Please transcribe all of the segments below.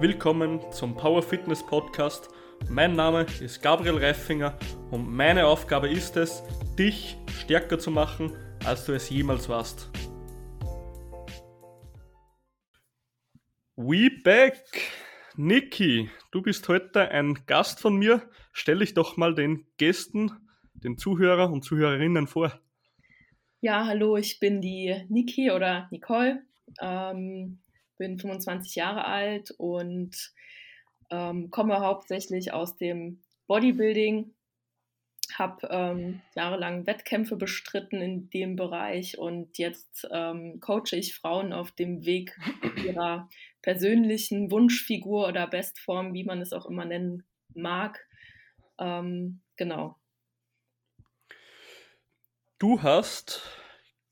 willkommen zum Power Fitness Podcast. Mein Name ist Gabriel Reifinger und meine Aufgabe ist es, dich stärker zu machen, als du es jemals warst. We back! Niki, du bist heute ein Gast von mir. Stell dich doch mal den Gästen, den Zuhörer und Zuhörerinnen vor. Ja, hallo, ich bin die Niki oder Nicole. Ähm, bin 25 Jahre alt und ähm, komme hauptsächlich aus dem Bodybuilding, habe ähm, jahrelang Wettkämpfe bestritten in dem Bereich und jetzt ähm, coache ich Frauen auf dem Weg ihrer persönlichen Wunschfigur oder Bestform, wie man es auch immer nennen mag. Ähm, genau. Du hast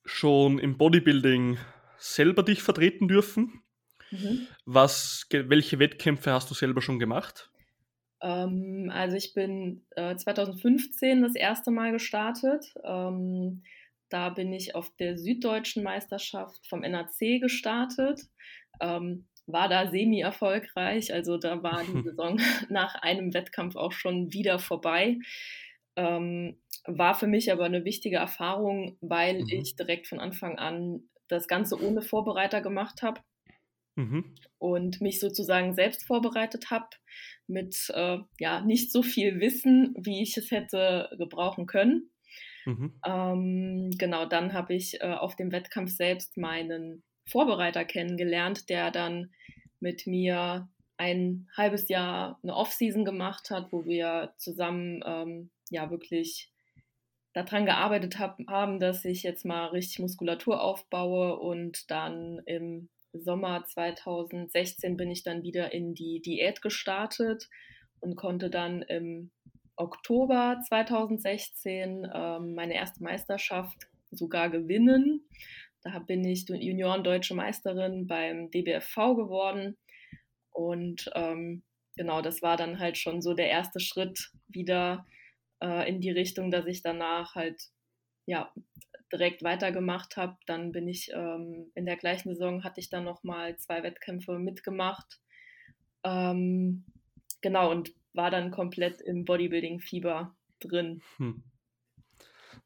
schon im Bodybuilding selber dich vertreten dürfen. Mhm. Was, welche Wettkämpfe hast du selber schon gemacht? Ähm, also ich bin äh, 2015 das erste Mal gestartet. Ähm, da bin ich auf der Süddeutschen Meisterschaft vom NAC gestartet. Ähm, war da semi-erfolgreich. Also da war die Saison nach einem Wettkampf auch schon wieder vorbei. Ähm, war für mich aber eine wichtige Erfahrung, weil mhm. ich direkt von Anfang an das Ganze ohne Vorbereiter gemacht habe mhm. und mich sozusagen selbst vorbereitet habe mit äh, ja nicht so viel Wissen, wie ich es hätte gebrauchen können. Mhm. Ähm, genau, dann habe ich äh, auf dem Wettkampf selbst meinen Vorbereiter kennengelernt, der dann mit mir ein halbes Jahr eine Off-Season gemacht hat, wo wir zusammen ähm, ja wirklich daran gearbeitet hab, haben, dass ich jetzt mal richtig Muskulatur aufbaue und dann im Sommer 2016 bin ich dann wieder in die Diät gestartet und konnte dann im Oktober 2016 ähm, meine erste Meisterschaft sogar gewinnen. Da bin ich Junioren-Deutsche Meisterin beim DBFV geworden. Und ähm, genau, das war dann halt schon so der erste Schritt wieder äh, in die Richtung, dass ich danach halt ja direkt weitergemacht habe. Dann bin ich ähm, in der gleichen Saison hatte ich dann noch mal zwei Wettkämpfe mitgemacht. Ähm, genau und war dann komplett im Bodybuilding-Fieber drin. Hm.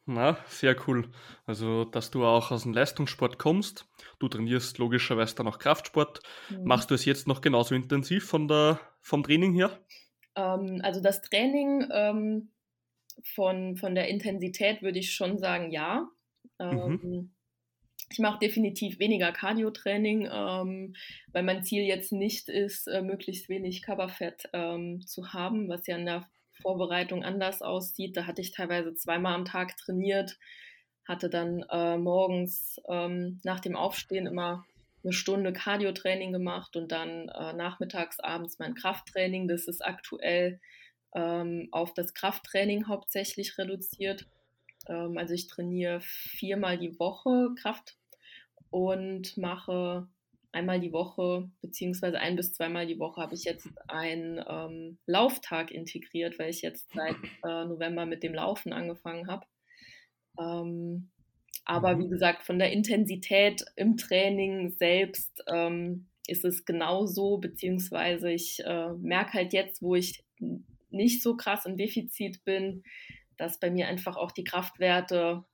Na, sehr cool. Also, dass du auch aus dem Leistungssport kommst. Du trainierst logischerweise dann auch Kraftsport. Mhm. Machst du es jetzt noch genauso intensiv von der, vom Training her? Ähm, also das Training ähm, von, von der Intensität würde ich schon sagen, ja. Mhm. Ähm, ich mache definitiv weniger Cardio-Training, ähm, weil mein Ziel jetzt nicht ist, äh, möglichst wenig Körperfett ähm, zu haben, was ja in der Vorbereitung anders aussieht. Da hatte ich teilweise zweimal am Tag trainiert, hatte dann äh, morgens ähm, nach dem Aufstehen immer eine Stunde Cardio-Training gemacht und dann äh, nachmittags, abends mein Krafttraining. Das ist aktuell ähm, auf das Krafttraining hauptsächlich reduziert. Ähm, also ich trainiere viermal die Woche Kraft und mache einmal die Woche, beziehungsweise ein bis zweimal die Woche habe ich jetzt einen ähm, Lauftag integriert, weil ich jetzt seit äh, November mit dem Laufen angefangen habe. Ähm, aber wie mhm. gesagt, von der Intensität im Training selbst ähm, ist es genauso, beziehungsweise ich äh, merke halt jetzt, wo ich nicht so krass im Defizit bin, dass bei mir einfach auch die Kraftwerte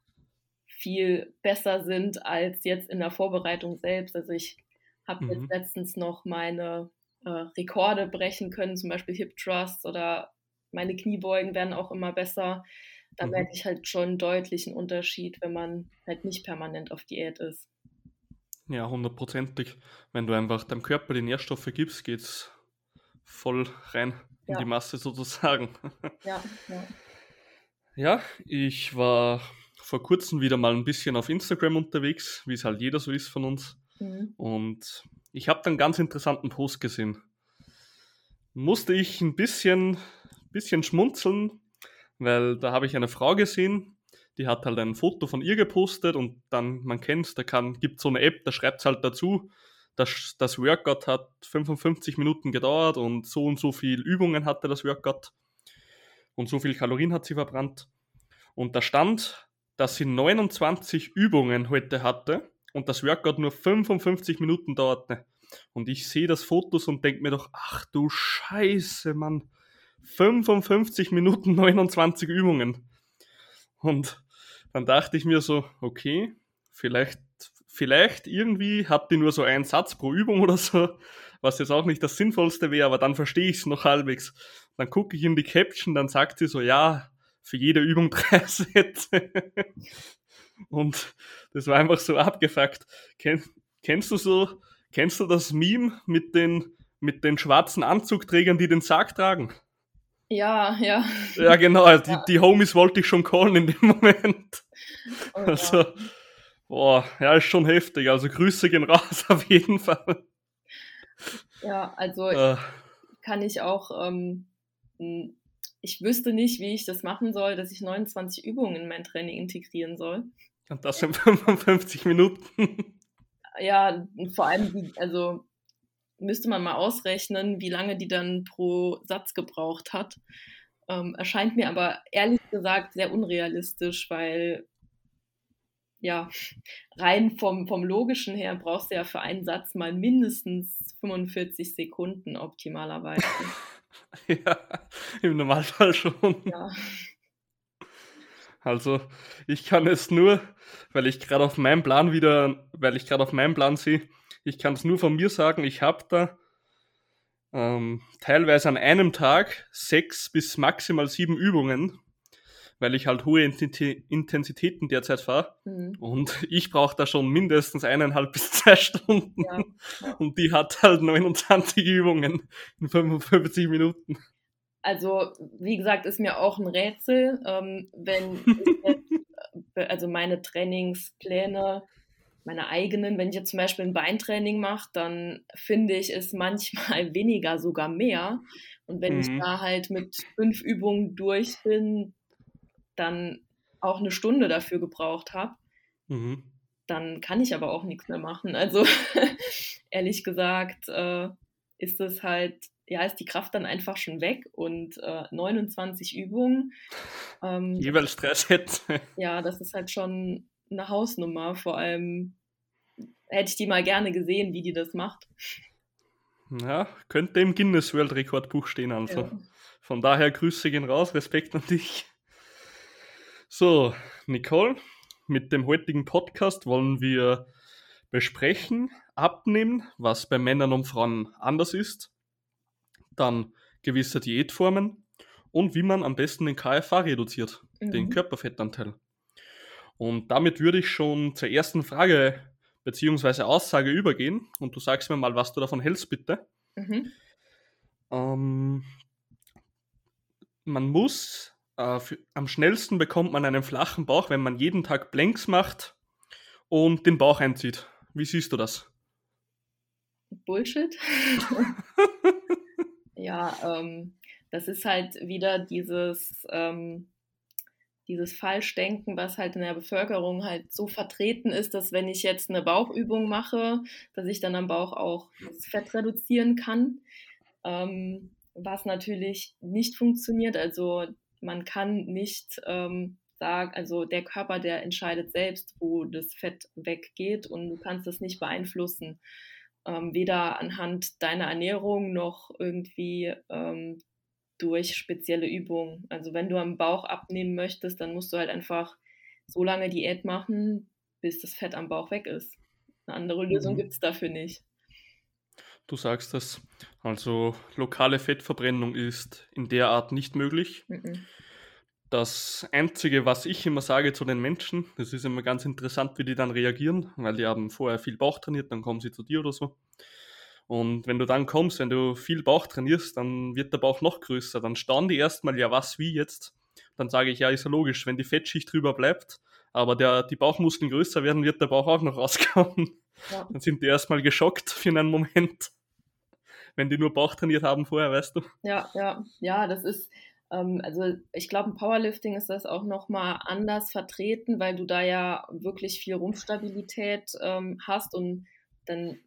viel besser sind als jetzt in der Vorbereitung selbst. Also ich habe mhm. jetzt letztens noch meine äh, Rekorde brechen können, zum Beispiel Hip Thrusts oder meine Kniebeugen werden auch immer besser. Da mhm. merke ich halt schon einen deutlichen Unterschied, wenn man halt nicht permanent auf Diät ist. Ja, hundertprozentig. Wenn du einfach deinem Körper die Nährstoffe gibst, geht es voll rein in ja. die Masse sozusagen. Ja, ja. Ja, ich war vor kurzem wieder mal ein bisschen auf Instagram unterwegs, wie es halt jeder so ist von uns. Mhm. Und ich habe dann einen ganz interessanten Post gesehen. Musste ich ein bisschen, bisschen schmunzeln, weil da habe ich eine Frau gesehen, die hat halt ein Foto von ihr gepostet und dann, man kennt es, da kann, gibt so eine App, da schreibt es halt dazu, das, das Workout hat 55 Minuten gedauert und so und so viel Übungen hatte das Workout und so viel Kalorien hat sie verbrannt. Und da stand, dass sie 29 Übungen heute hatte und das Workout nur 55 Minuten dauerte. Und ich sehe das Fotos und denke mir doch, ach du Scheiße, Mann. 55 Minuten 29 Übungen. Und dann dachte ich mir so, okay, vielleicht, vielleicht irgendwie habt ihr nur so einen Satz pro Übung oder so, was jetzt auch nicht das Sinnvollste wäre, aber dann verstehe ich es noch halbwegs. Dann gucke ich in die Caption, dann sagt sie so, ja, für jede Übung drei Sätze. Und das war einfach so abgefuckt. Ken, kennst du so, kennst du das Meme mit den, mit den schwarzen Anzugträgern, die den Sarg tragen? Ja, ja. Ja, genau. Ja. Die, die Homies wollte ich schon callen in dem Moment. Oh, also, ja. boah, ja, ist schon heftig. Also Grüße gehen raus auf jeden Fall. Ja, also äh. kann ich auch, ähm, ich wüsste nicht, wie ich das machen soll, dass ich 29 Übungen in mein Training integrieren soll. Und das in 55 Minuten. Ja, vor allem, also müsste man mal ausrechnen, wie lange die dann pro Satz gebraucht hat. Ähm, erscheint mir aber ehrlich gesagt sehr unrealistisch, weil ja, rein vom, vom logischen her brauchst du ja für einen Satz mal mindestens 45 Sekunden optimalerweise. ja, im Normalfall schon. Ja. Also ich kann es nur, weil ich gerade auf meinem Plan wieder, weil ich gerade auf meinem Plan sehe, ich kann es nur von mir sagen, ich habe da ähm, teilweise an einem Tag sechs bis maximal sieben Übungen, weil ich halt hohe Intensitäten derzeit fahre. Mhm. Und ich brauche da schon mindestens eineinhalb bis zwei Stunden. Ja, ja. Und die hat halt 29 Übungen in 55 Minuten. Also, wie gesagt, ist mir auch ein Rätsel, ähm, wenn ich jetzt, äh, also meine Trainingspläne meine eigenen, wenn ich jetzt zum Beispiel ein Beintraining mache, dann finde ich es manchmal weniger sogar mehr. Und wenn mhm. ich da halt mit fünf Übungen durch bin, dann auch eine Stunde dafür gebraucht habe, mhm. dann kann ich aber auch nichts mehr machen. Also ehrlich gesagt äh, ist es halt, ja, ist die Kraft dann einfach schon weg und äh, 29 Übungen. Ähm, Jeweils Stress hätte. Ja, das ist halt schon eine Hausnummer. Vor allem hätte ich die mal gerne gesehen, wie die das macht. Ja, könnte im Guinness World Rekordbuch stehen, also. Ja. Von daher Grüße gehen raus, Respekt an dich. So, Nicole, mit dem heutigen Podcast wollen wir besprechen, abnehmen, was bei Männern und Frauen anders ist, dann gewisse Diätformen und wie man am besten den KFA reduziert, mhm. den Körperfettanteil. Und damit würde ich schon zur ersten Frage bzw. Aussage übergehen und du sagst mir mal, was du davon hältst, bitte. Mhm. Ähm, man muss, äh, für, am schnellsten bekommt man einen flachen Bauch, wenn man jeden Tag Blanks macht und den Bauch einzieht. Wie siehst du das? Bullshit. ja, ähm, das ist halt wieder dieses, ähm, dieses Falschdenken, was halt in der Bevölkerung halt so vertreten ist, dass wenn ich jetzt eine Bauchübung mache, dass ich dann am Bauch auch das Fett reduzieren kann, ähm, was natürlich nicht funktioniert. Also man kann nicht ähm, sagen, also der Körper, der entscheidet selbst, wo das Fett weggeht und du kannst das nicht beeinflussen. Ähm, weder anhand deiner Ernährung noch irgendwie ähm, durch spezielle Übungen. Also wenn du am Bauch abnehmen möchtest, dann musst du halt einfach so lange Diät machen, bis das Fett am Bauch weg ist. Eine andere Lösung mhm. gibt es dafür nicht. Du sagst das. Also lokale Fettverbrennung ist in der Art nicht möglich. Mhm. Das Einzige, was ich immer sage zu den Menschen, das ist immer ganz interessant, wie die dann reagieren, weil die haben vorher viel Bauch trainiert, dann kommen sie zu dir oder so. Und wenn du dann kommst, wenn du viel Bauch trainierst, dann wird der Bauch noch größer. Dann staunen die erstmal, ja, was, wie jetzt? Dann sage ich, ja, ist ja logisch, wenn die Fettschicht drüber bleibt, aber der, die Bauchmuskeln größer werden, wird der Bauch auch noch rauskommen. Ja. Dann sind die erstmal geschockt für einen Moment, wenn die nur Bauch trainiert haben vorher, weißt du? Ja, ja, ja, das ist, ähm, also ich glaube, im Powerlifting ist das auch nochmal anders vertreten, weil du da ja wirklich viel Rumpfstabilität ähm, hast und dann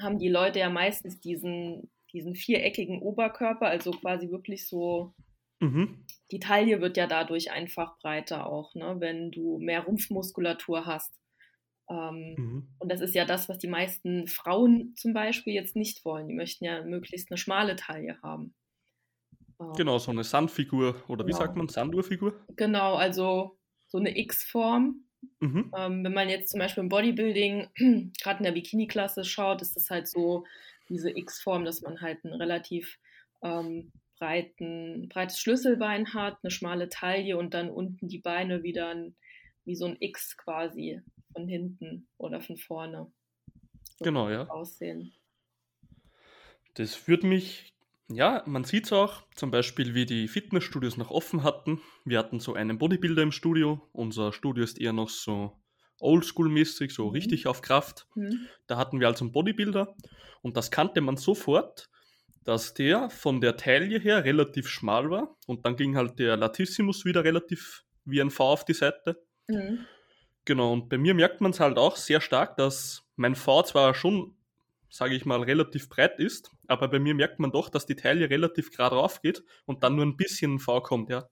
haben die Leute ja meistens diesen, diesen viereckigen Oberkörper, also quasi wirklich so, mhm. die Taille wird ja dadurch einfach breiter auch, ne, wenn du mehr Rumpfmuskulatur hast. Ähm, mhm. Und das ist ja das, was die meisten Frauen zum Beispiel jetzt nicht wollen. Die möchten ja möglichst eine schmale Taille haben. Ähm, genau, so eine Sandfigur oder genau. wie sagt man, Sanduhrfigur? Genau, also so eine X-Form. Mhm. Ähm, wenn man jetzt zum Beispiel im Bodybuilding, gerade in der Bikini-Klasse schaut, ist das halt so diese X-Form, dass man halt ein relativ ähm, breiten, breites Schlüsselbein hat, eine schmale Taille und dann unten die Beine wieder ein, wie so ein X quasi von hinten oder von vorne. So genau, ja. Aussehen. Das führt mich, ja, man sieht es auch, zum Beispiel, wie die Fitnessstudios noch offen hatten. Wir hatten so einen Bodybuilder im Studio. Unser Studio ist eher noch so oldschool-mäßig, so mhm. richtig auf Kraft. Mhm. Da hatten wir also einen Bodybuilder und das kannte man sofort, dass der von der Taille her relativ schmal war und dann ging halt der Latissimus wieder relativ wie ein V auf die Seite. Mhm. Genau, und bei mir merkt man es halt auch sehr stark, dass mein V zwar schon, sage ich mal, relativ breit ist, aber bei mir merkt man doch, dass die Taille relativ gerade rauf geht und dann nur ein bisschen V kommt, ja.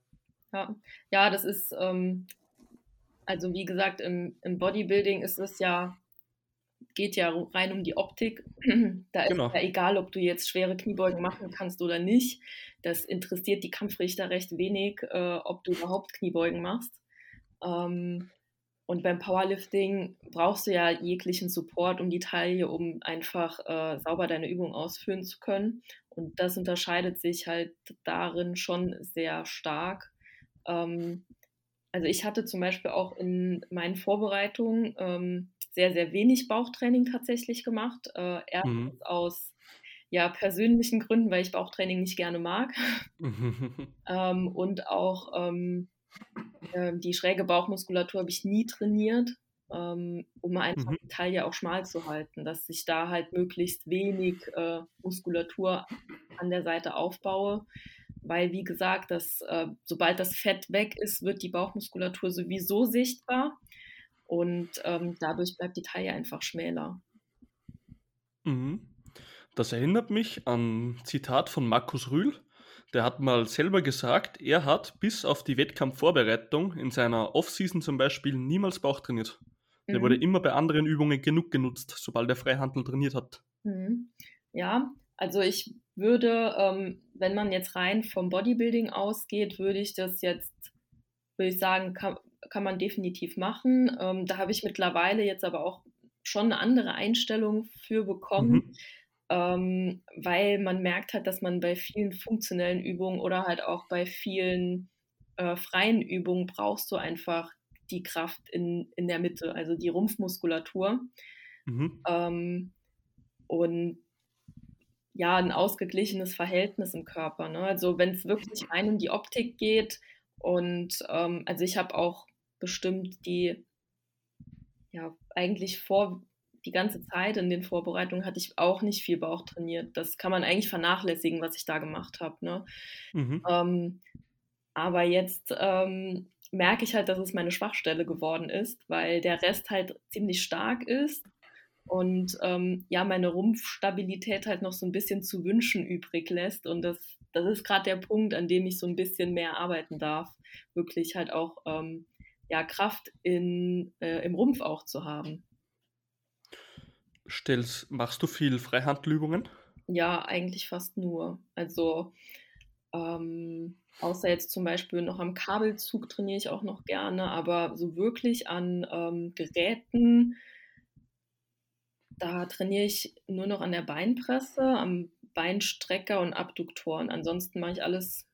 Ja, ja das ist, ähm, also wie gesagt, im, im Bodybuilding ist es ja, geht ja rein um die Optik. da ist genau. ja egal, ob du jetzt schwere Kniebeugen machen kannst oder nicht. Das interessiert die Kampfrichter recht wenig, äh, ob du überhaupt Kniebeugen machst. Ähm, und beim Powerlifting brauchst du ja jeglichen Support um die Taille, um einfach äh, sauber deine Übung ausführen zu können. Und das unterscheidet sich halt darin schon sehr stark. Ähm, also ich hatte zum Beispiel auch in meinen Vorbereitungen ähm, sehr, sehr wenig Bauchtraining tatsächlich gemacht. Äh, erstens mhm. aus ja, persönlichen Gründen, weil ich Bauchtraining nicht gerne mag. ähm, und auch ähm, äh, die schräge Bauchmuskulatur habe ich nie trainiert, ähm, um einfach mhm. die Taille auch schmal zu halten, dass ich da halt möglichst wenig äh, Muskulatur an der Seite aufbaue weil wie gesagt, dass, äh, sobald das Fett weg ist, wird die Bauchmuskulatur sowieso sichtbar und ähm, dadurch bleibt die Taille einfach schmäler. Mhm. Das erinnert mich an ein Zitat von Markus Rühl. Der hat mal selber gesagt, er hat bis auf die Wettkampfvorbereitung in seiner Offseason zum Beispiel niemals Bauch trainiert. Der mhm. wurde immer bei anderen Übungen genug genutzt, sobald er Freihandel trainiert hat. Mhm. Ja, also ich würde, ähm, wenn man jetzt rein vom Bodybuilding ausgeht, würde ich das jetzt, würde ich sagen, kann, kann man definitiv machen. Ähm, da habe ich mittlerweile jetzt aber auch schon eine andere Einstellung für bekommen, mhm. Ähm, weil man merkt halt, dass man bei vielen funktionellen Übungen oder halt auch bei vielen äh, freien Übungen brauchst du einfach die Kraft in, in der Mitte, also die Rumpfmuskulatur. Mhm. Ähm, und ja, ein ausgeglichenes Verhältnis im Körper. Ne? Also wenn es wirklich rein um die Optik geht und ähm, also ich habe auch bestimmt die, ja, eigentlich vor die ganze Zeit in den Vorbereitungen hatte ich auch nicht viel Bauch trainiert. Das kann man eigentlich vernachlässigen, was ich da gemacht habe. Ne? Mhm. Ähm, aber jetzt ähm, merke ich halt, dass es meine Schwachstelle geworden ist, weil der Rest halt ziemlich stark ist und ähm, ja, meine Rumpfstabilität halt noch so ein bisschen zu wünschen übrig lässt. Und das, das ist gerade der Punkt, an dem ich so ein bisschen mehr arbeiten darf, wirklich halt auch ähm, ja, Kraft in, äh, im Rumpf auch zu haben. Stellst, machst du viel Freihandübungen? Ja, eigentlich fast nur. Also ähm, außer jetzt zum Beispiel noch am Kabelzug trainiere ich auch noch gerne, aber so wirklich an ähm, Geräten da trainiere ich nur noch an der Beinpresse, am Beinstrecker und Abduktoren. Ansonsten mache ich alles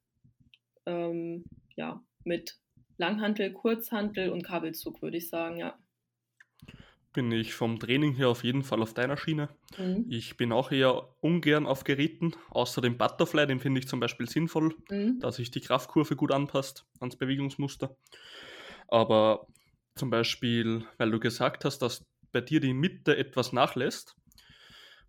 ähm, ja, mit Langhantel, Kurzhantel und Kabelzug, würde ich sagen, ja. Bin ich vom Training her auf jeden Fall auf deiner Schiene. Mhm. Ich bin auch eher ungern auf Geräten, außer dem Butterfly, den finde ich zum Beispiel sinnvoll, mhm. dass sich die Kraftkurve gut anpasst ans Bewegungsmuster. Aber zum Beispiel, weil du gesagt hast, dass bei dir die Mitte etwas nachlässt,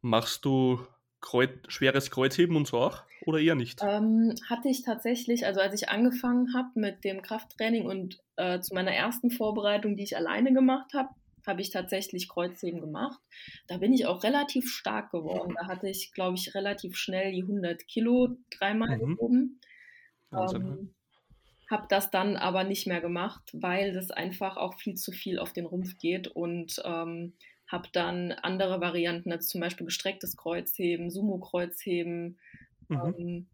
machst du Kreuz, schweres Kreuzheben und so auch oder eher nicht? Ähm, hatte ich tatsächlich, also als ich angefangen habe mit dem Krafttraining und äh, zu meiner ersten Vorbereitung, die ich alleine gemacht habe, habe ich tatsächlich Kreuzheben gemacht. Da bin ich auch relativ stark geworden. Da hatte ich, glaube ich, relativ schnell die 100 Kilo dreimal mhm. gehoben. Ähm, habe das dann aber nicht mehr gemacht, weil das einfach auch viel zu viel auf den Rumpf geht und ähm, habe dann andere Varianten, als zum Beispiel gestrecktes Kreuzheben, Sumo-Kreuzheben, mhm. ähm,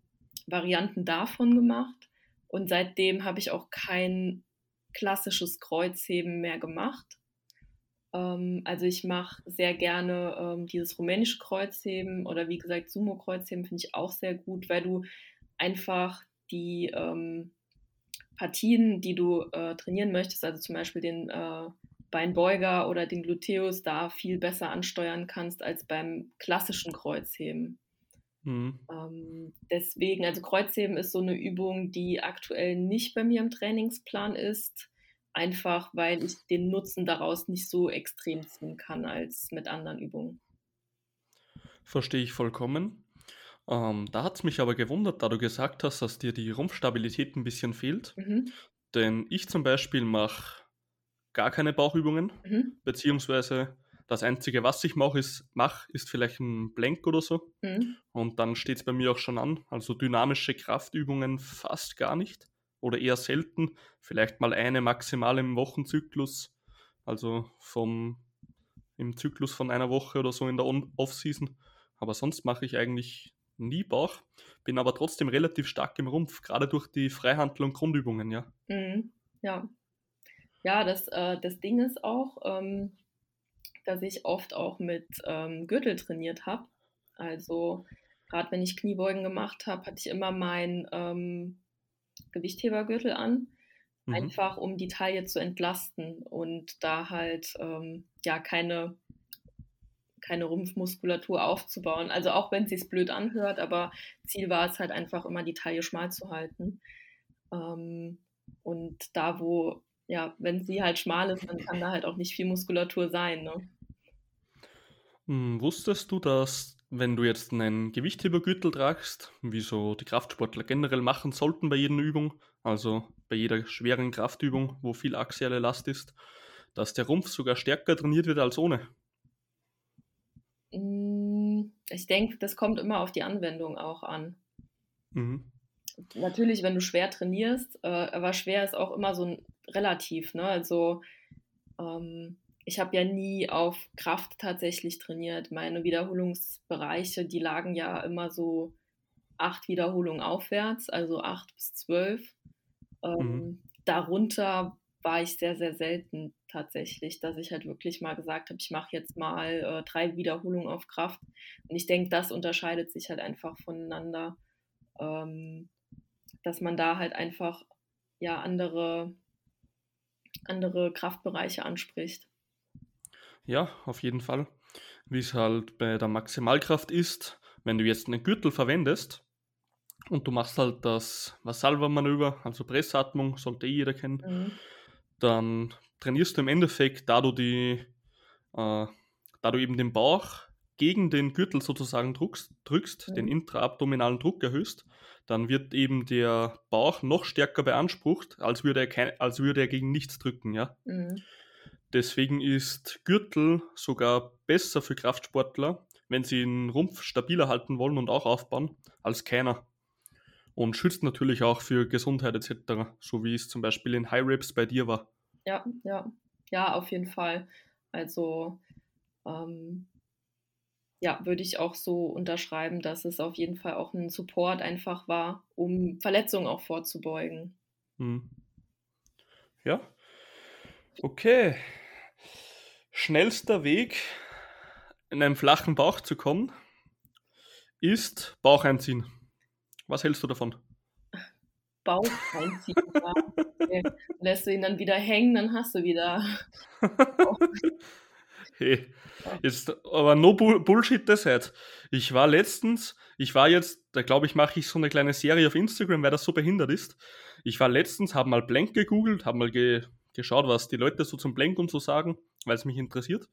Varianten davon gemacht. Und seitdem habe ich auch kein klassisches Kreuzheben mehr gemacht. Ähm, also ich mache sehr gerne ähm, dieses rumänische Kreuzheben oder wie gesagt Sumo-Kreuzheben finde ich auch sehr gut, weil du einfach die ähm, Partien, die du äh, trainieren möchtest, also zum Beispiel den äh, Beinbeuger oder den Gluteus, da viel besser ansteuern kannst als beim klassischen Kreuzheben. Mhm. Ähm, deswegen, also Kreuzheben ist so eine Übung, die aktuell nicht bei mir im Trainingsplan ist, einfach weil ich den Nutzen daraus nicht so extrem ziehen kann als mit anderen Übungen. Verstehe ich vollkommen. Ähm, da hat es mich aber gewundert, da du gesagt hast, dass dir die Rumpfstabilität ein bisschen fehlt. Mhm. Denn ich zum Beispiel mache gar keine Bauchübungen, mhm. beziehungsweise das Einzige, was ich mache, ist, mach, ist vielleicht ein Blank oder so. Mhm. Und dann steht es bei mir auch schon an. Also dynamische Kraftübungen fast gar nicht oder eher selten. Vielleicht mal eine maximal im Wochenzyklus, also vom, im Zyklus von einer Woche oder so in der Off-Season. Aber sonst mache ich eigentlich nie Bauch, bin aber trotzdem relativ stark im Rumpf, gerade durch die Freihandel- und Grundübungen, ja. Mhm, ja. Ja, das, äh, das Ding ist auch, ähm, dass ich oft auch mit ähm, Gürtel trainiert habe. Also gerade wenn ich Kniebeugen gemacht habe, hatte ich immer meinen ähm, Gewichthebergürtel an, mhm. einfach um die Taille zu entlasten und da halt ähm, ja keine keine Rumpfmuskulatur aufzubauen. Also auch wenn es sich blöd anhört, aber Ziel war es halt einfach immer die Taille schmal zu halten. Ähm, und da, wo, ja, wenn sie halt schmal ist, dann kann da halt auch nicht viel Muskulatur sein. Ne? Hm, wusstest du, dass wenn du jetzt einen Gewichthebergürtel tragst, wie so die Kraftsportler generell machen sollten bei jeder Übung, also bei jeder schweren Kraftübung, wo viel axiale Last ist, dass der Rumpf sogar stärker trainiert wird als ohne? Hm, ich denke, das kommt immer auf die Anwendung auch an. Mhm. Natürlich, wenn du schwer trainierst, äh, aber schwer ist auch immer so ein relativ. Ne? Also ähm, ich habe ja nie auf Kraft tatsächlich trainiert. Meine Wiederholungsbereiche, die lagen ja immer so acht Wiederholungen aufwärts, also acht bis zwölf. Ähm, mhm. Darunter war ich sehr, sehr selten tatsächlich, dass ich halt wirklich mal gesagt habe, ich mache jetzt mal äh, drei Wiederholungen auf Kraft. Und ich denke, das unterscheidet sich halt einfach voneinander, ähm, dass man da halt einfach ja andere, andere Kraftbereiche anspricht. Ja, auf jeden Fall. Wie es halt bei der Maximalkraft ist, wenn du jetzt einen Gürtel verwendest und du machst halt das Vassalva-Manöver, also Pressatmung, sollte eh jeder kennen, mhm dann trainierst du im Endeffekt, da du die, äh, da du eben den Bauch gegen den Gürtel sozusagen drückst, drückst mhm. den intraabdominalen Druck erhöhst, dann wird eben der Bauch noch stärker beansprucht, als würde er, kein, als würde er gegen nichts drücken, ja. Mhm. Deswegen ist Gürtel sogar besser für Kraftsportler, wenn sie den Rumpf stabiler halten wollen und auch aufbauen, als keiner und schützt natürlich auch für Gesundheit etc., so wie es zum Beispiel in High Rips bei dir war. Ja, ja, ja, auf jeden Fall. Also ähm, ja, würde ich auch so unterschreiben, dass es auf jeden Fall auch ein Support einfach war, um Verletzungen auch vorzubeugen. Hm. Ja. Okay. Schnellster Weg, in einen flachen Bauch zu kommen, ist Bauch einziehen. Was hältst du davon? Bauch reinziehen. okay. Lässt du ihn dann wieder hängen, dann hast du wieder. hey, jetzt aber no Bullshit das halt. Ich war letztens, ich war jetzt, da glaube ich, mache ich so eine kleine Serie auf Instagram, weil das so behindert ist. Ich war letztens, habe mal Blank gegoogelt, habe mal ge geschaut, was die Leute so zum Blank und so sagen, weil es mich interessiert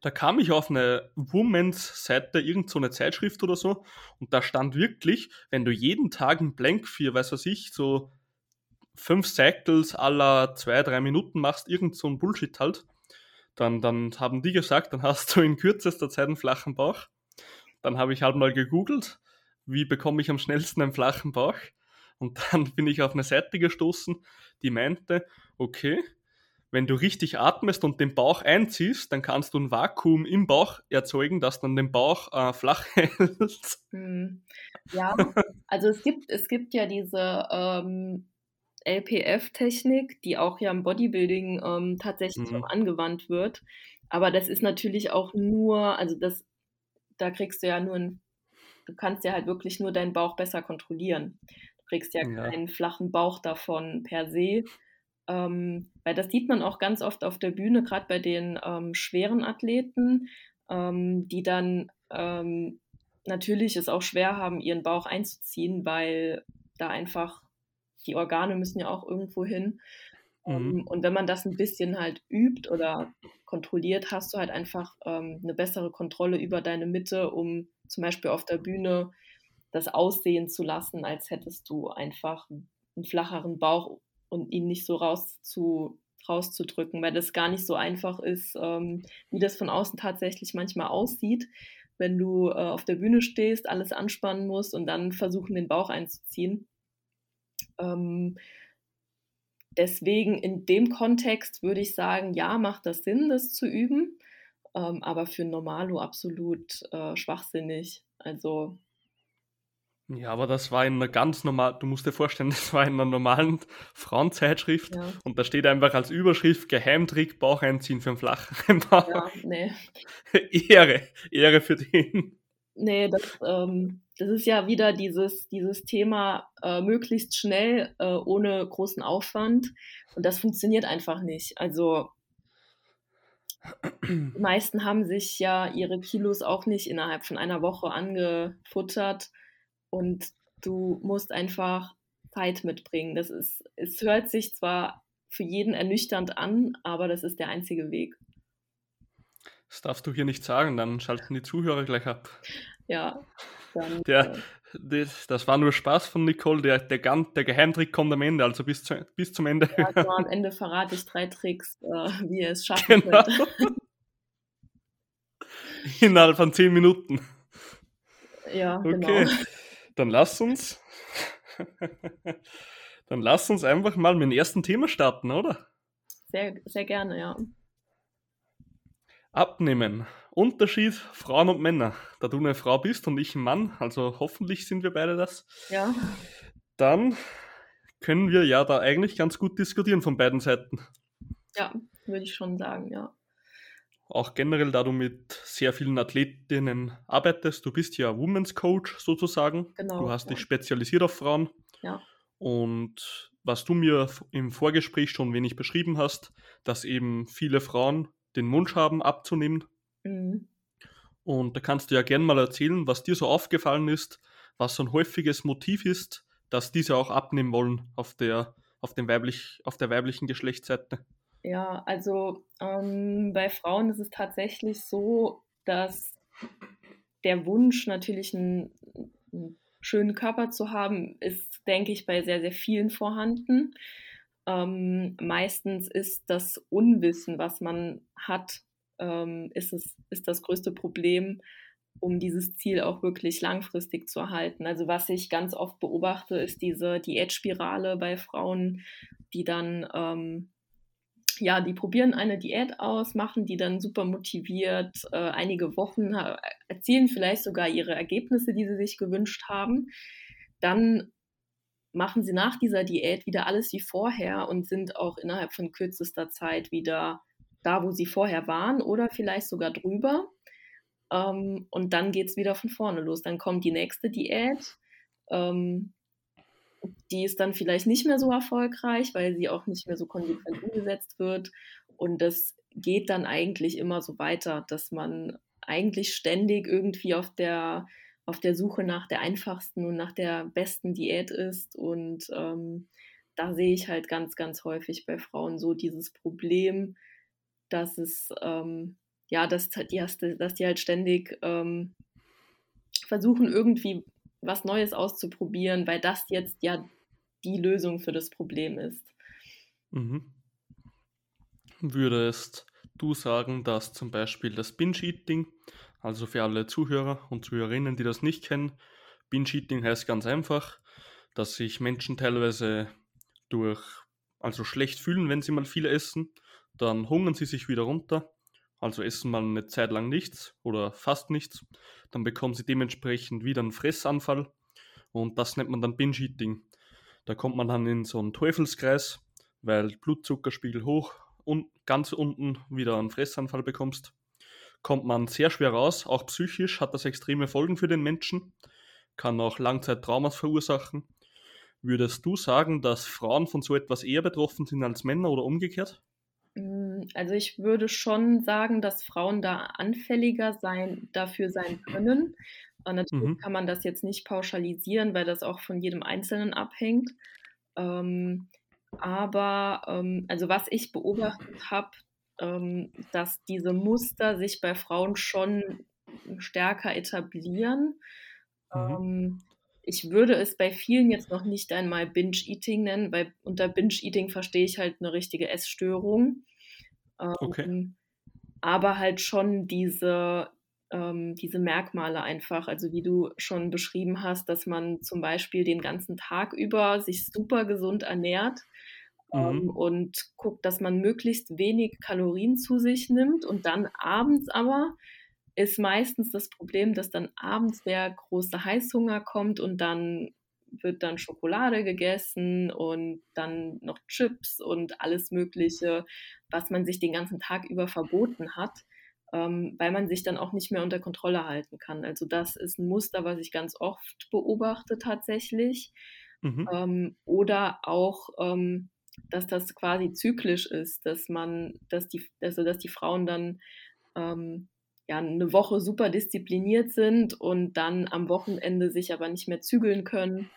da kam ich auf eine Womans-Seite, irgend so eine Zeitschrift oder so, und da stand wirklich, wenn du jeden Tag ein Blank für, weiß was ich, so fünf Cycles aller zwei, drei Minuten machst, irgend so ein Bullshit halt, dann, dann haben die gesagt, dann hast du in kürzester Zeit einen flachen Bauch. Dann habe ich halt mal gegoogelt, wie bekomme ich am schnellsten einen flachen Bauch. Und dann bin ich auf eine Seite gestoßen, die meinte, okay, wenn du richtig atmest und den Bauch einziehst, dann kannst du ein Vakuum im Bauch erzeugen, das dann den Bauch äh, flach hält. Hm. Ja, also es gibt, es gibt ja diese ähm, LPF-Technik, die auch ja im Bodybuilding ähm, tatsächlich mhm. angewandt wird. Aber das ist natürlich auch nur, also das, da kriegst du ja nur ein, du kannst ja halt wirklich nur deinen Bauch besser kontrollieren. Du kriegst ja, ja. keinen flachen Bauch davon per se. Ähm, weil das sieht man auch ganz oft auf der Bühne, gerade bei den ähm, schweren Athleten, ähm, die dann ähm, natürlich es auch schwer haben, ihren Bauch einzuziehen, weil da einfach die Organe müssen ja auch irgendwo hin. Ähm, mhm. Und wenn man das ein bisschen halt übt oder kontrolliert, hast du halt einfach ähm, eine bessere Kontrolle über deine Mitte, um zum Beispiel auf der Bühne das aussehen zu lassen, als hättest du einfach einen flacheren Bauch und ihn nicht so raus zu, rauszudrücken, weil das gar nicht so einfach ist, ähm, wie das von außen tatsächlich manchmal aussieht, wenn du äh, auf der Bühne stehst, alles anspannen musst und dann versuchen, den Bauch einzuziehen. Ähm, deswegen in dem Kontext würde ich sagen, ja, macht das Sinn, das zu üben, ähm, aber für Normalo absolut äh, schwachsinnig. Also ja, aber das war in einer ganz normal, du musst dir vorstellen, das war in einer normalen Frauenzeitschrift ja. und da steht einfach als Überschrift Geheimtrick Bauch einziehen für einen flacheren Bauch. Ja, nee. Ehre, Ehre für den. Nee, das, ähm, das ist ja wieder dieses, dieses Thema äh, möglichst schnell, äh, ohne großen Aufwand und das funktioniert einfach nicht. Also die meisten haben sich ja ihre Kilos auch nicht innerhalb von einer Woche angefuttert und du musst einfach Zeit mitbringen. Das ist, es hört sich zwar für jeden ernüchternd an, aber das ist der einzige Weg. Das darfst du hier nicht sagen, dann schalten die Zuhörer gleich ab. Ja, dann. Der, äh, das, das, war nur Spaß von Nicole, der, der, der Geheimtrick kommt am Ende, also bis, zu, bis zum Ende. Ja, also am Ende verrate ich drei Tricks, äh, wie ihr es schaffen genau. könnt. Innerhalb von zehn Minuten. Ja, okay. genau. Dann lass uns. dann lass uns einfach mal mit dem ersten Thema starten, oder? Sehr, sehr gerne, ja. Abnehmen. Unterschied Frauen und Männer. Da du eine Frau bist und ich ein Mann, also hoffentlich sind wir beide das. Ja. Dann können wir ja da eigentlich ganz gut diskutieren von beiden Seiten. Ja, würde ich schon sagen, ja auch generell, da du mit sehr vielen Athletinnen arbeitest. Du bist ja Women's Coach sozusagen. Genau. Du hast ja. dich spezialisiert auf Frauen. Ja. Und was du mir im Vorgespräch schon wenig beschrieben hast, dass eben viele Frauen den Wunsch haben, abzunehmen. Mhm. Und da kannst du ja gerne mal erzählen, was dir so aufgefallen ist, was so ein häufiges Motiv ist, dass diese auch abnehmen wollen auf der, auf dem weiblich, auf der weiblichen Geschlechtsseite. Ja, also ähm, bei Frauen ist es tatsächlich so, dass der Wunsch natürlich einen, einen schönen Körper zu haben, ist, denke ich, bei sehr, sehr vielen vorhanden. Ähm, meistens ist das Unwissen, was man hat, ähm, ist, es, ist das größte Problem, um dieses Ziel auch wirklich langfristig zu erhalten. Also was ich ganz oft beobachte, ist diese Diätspirale bei Frauen, die dann ähm, ja, die probieren eine Diät aus, machen die dann super motiviert, äh, einige Wochen erzielen vielleicht sogar ihre Ergebnisse, die sie sich gewünscht haben. Dann machen sie nach dieser Diät wieder alles wie vorher und sind auch innerhalb von kürzester Zeit wieder da, wo sie vorher waren oder vielleicht sogar drüber. Ähm, und dann geht es wieder von vorne los. Dann kommt die nächste Diät. Ähm, die ist dann vielleicht nicht mehr so erfolgreich, weil sie auch nicht mehr so konsequent umgesetzt wird. Und das geht dann eigentlich immer so weiter, dass man eigentlich ständig irgendwie auf der, auf der Suche nach der einfachsten und nach der besten Diät ist. Und ähm, da sehe ich halt ganz, ganz häufig bei Frauen so dieses Problem, dass es, ähm, ja, dass, die, dass die halt ständig ähm, versuchen, irgendwie was Neues auszuprobieren, weil das jetzt ja die Lösung für das Problem ist. Mhm. Würdest du sagen, dass zum Beispiel das Binge-Eating, also für alle Zuhörer und Zuhörerinnen, die das nicht kennen, Binge-Eating heißt ganz einfach, dass sich Menschen teilweise durch, also schlecht fühlen, wenn sie mal viel essen, dann hungern sie sich wieder runter, also essen mal eine Zeit lang nichts oder fast nichts, dann bekommen sie dementsprechend wieder einen Fressanfall und das nennt man dann Binge-Eating. Da kommt man dann in so einen Teufelskreis, weil Blutzuckerspiegel hoch und ganz unten wieder einen Fressanfall bekommst. Kommt man sehr schwer raus, auch psychisch hat das extreme Folgen für den Menschen, kann auch Langzeittraumas verursachen. Würdest du sagen, dass Frauen von so etwas eher betroffen sind als Männer oder umgekehrt? Mm, also ich würde schon sagen, dass Frauen da anfälliger sein, dafür sein können. Und natürlich mhm. kann man das jetzt nicht pauschalisieren, weil das auch von jedem Einzelnen abhängt. Ähm, aber ähm, also was ich beobachtet habe, ähm, dass diese Muster sich bei Frauen schon stärker etablieren. Mhm. Ich würde es bei vielen jetzt noch nicht einmal Binge-Eating nennen, weil unter Binge-Eating verstehe ich halt eine richtige Essstörung. okay. Ähm, aber halt schon diese, ähm, diese Merkmale einfach, also wie du schon beschrieben hast, dass man zum Beispiel den ganzen Tag über sich super gesund ernährt ähm, mhm. und guckt, dass man möglichst wenig Kalorien zu sich nimmt und dann abends aber ist meistens das Problem, dass dann abends der große Heißhunger kommt und dann wird dann Schokolade gegessen und dann noch Chips und alles Mögliche, was man sich den ganzen Tag über verboten hat, ähm, weil man sich dann auch nicht mehr unter Kontrolle halten kann. Also das ist ein Muster, was ich ganz oft beobachte tatsächlich. Mhm. Ähm, oder auch, ähm, dass das quasi zyklisch ist, dass man, dass die, also dass die Frauen dann ähm, ja, eine Woche super diszipliniert sind und dann am Wochenende sich aber nicht mehr zügeln können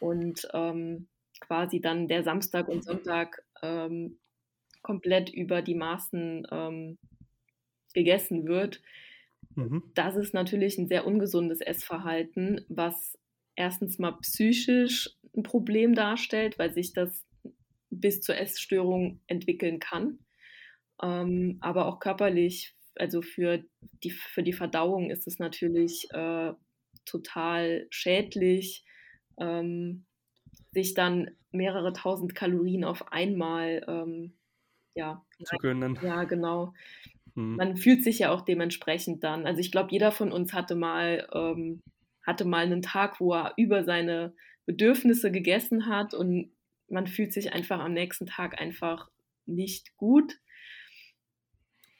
und ähm, quasi dann der Samstag und Sonntag ähm, komplett über die Maßen ähm, gegessen wird. Mhm. Das ist natürlich ein sehr ungesundes Essverhalten, was erstens mal psychisch ein Problem darstellt, weil sich das bis zur Essstörung entwickeln kann, ähm, aber auch körperlich also für die, für die Verdauung ist es natürlich äh, total schädlich, ähm, sich dann mehrere tausend Kalorien auf einmal ähm, ja, zu gönnen. Ja, genau. Hm. Man fühlt sich ja auch dementsprechend dann. Also ich glaube, jeder von uns hatte mal, ähm, hatte mal einen Tag, wo er über seine Bedürfnisse gegessen hat und man fühlt sich einfach am nächsten Tag einfach nicht gut.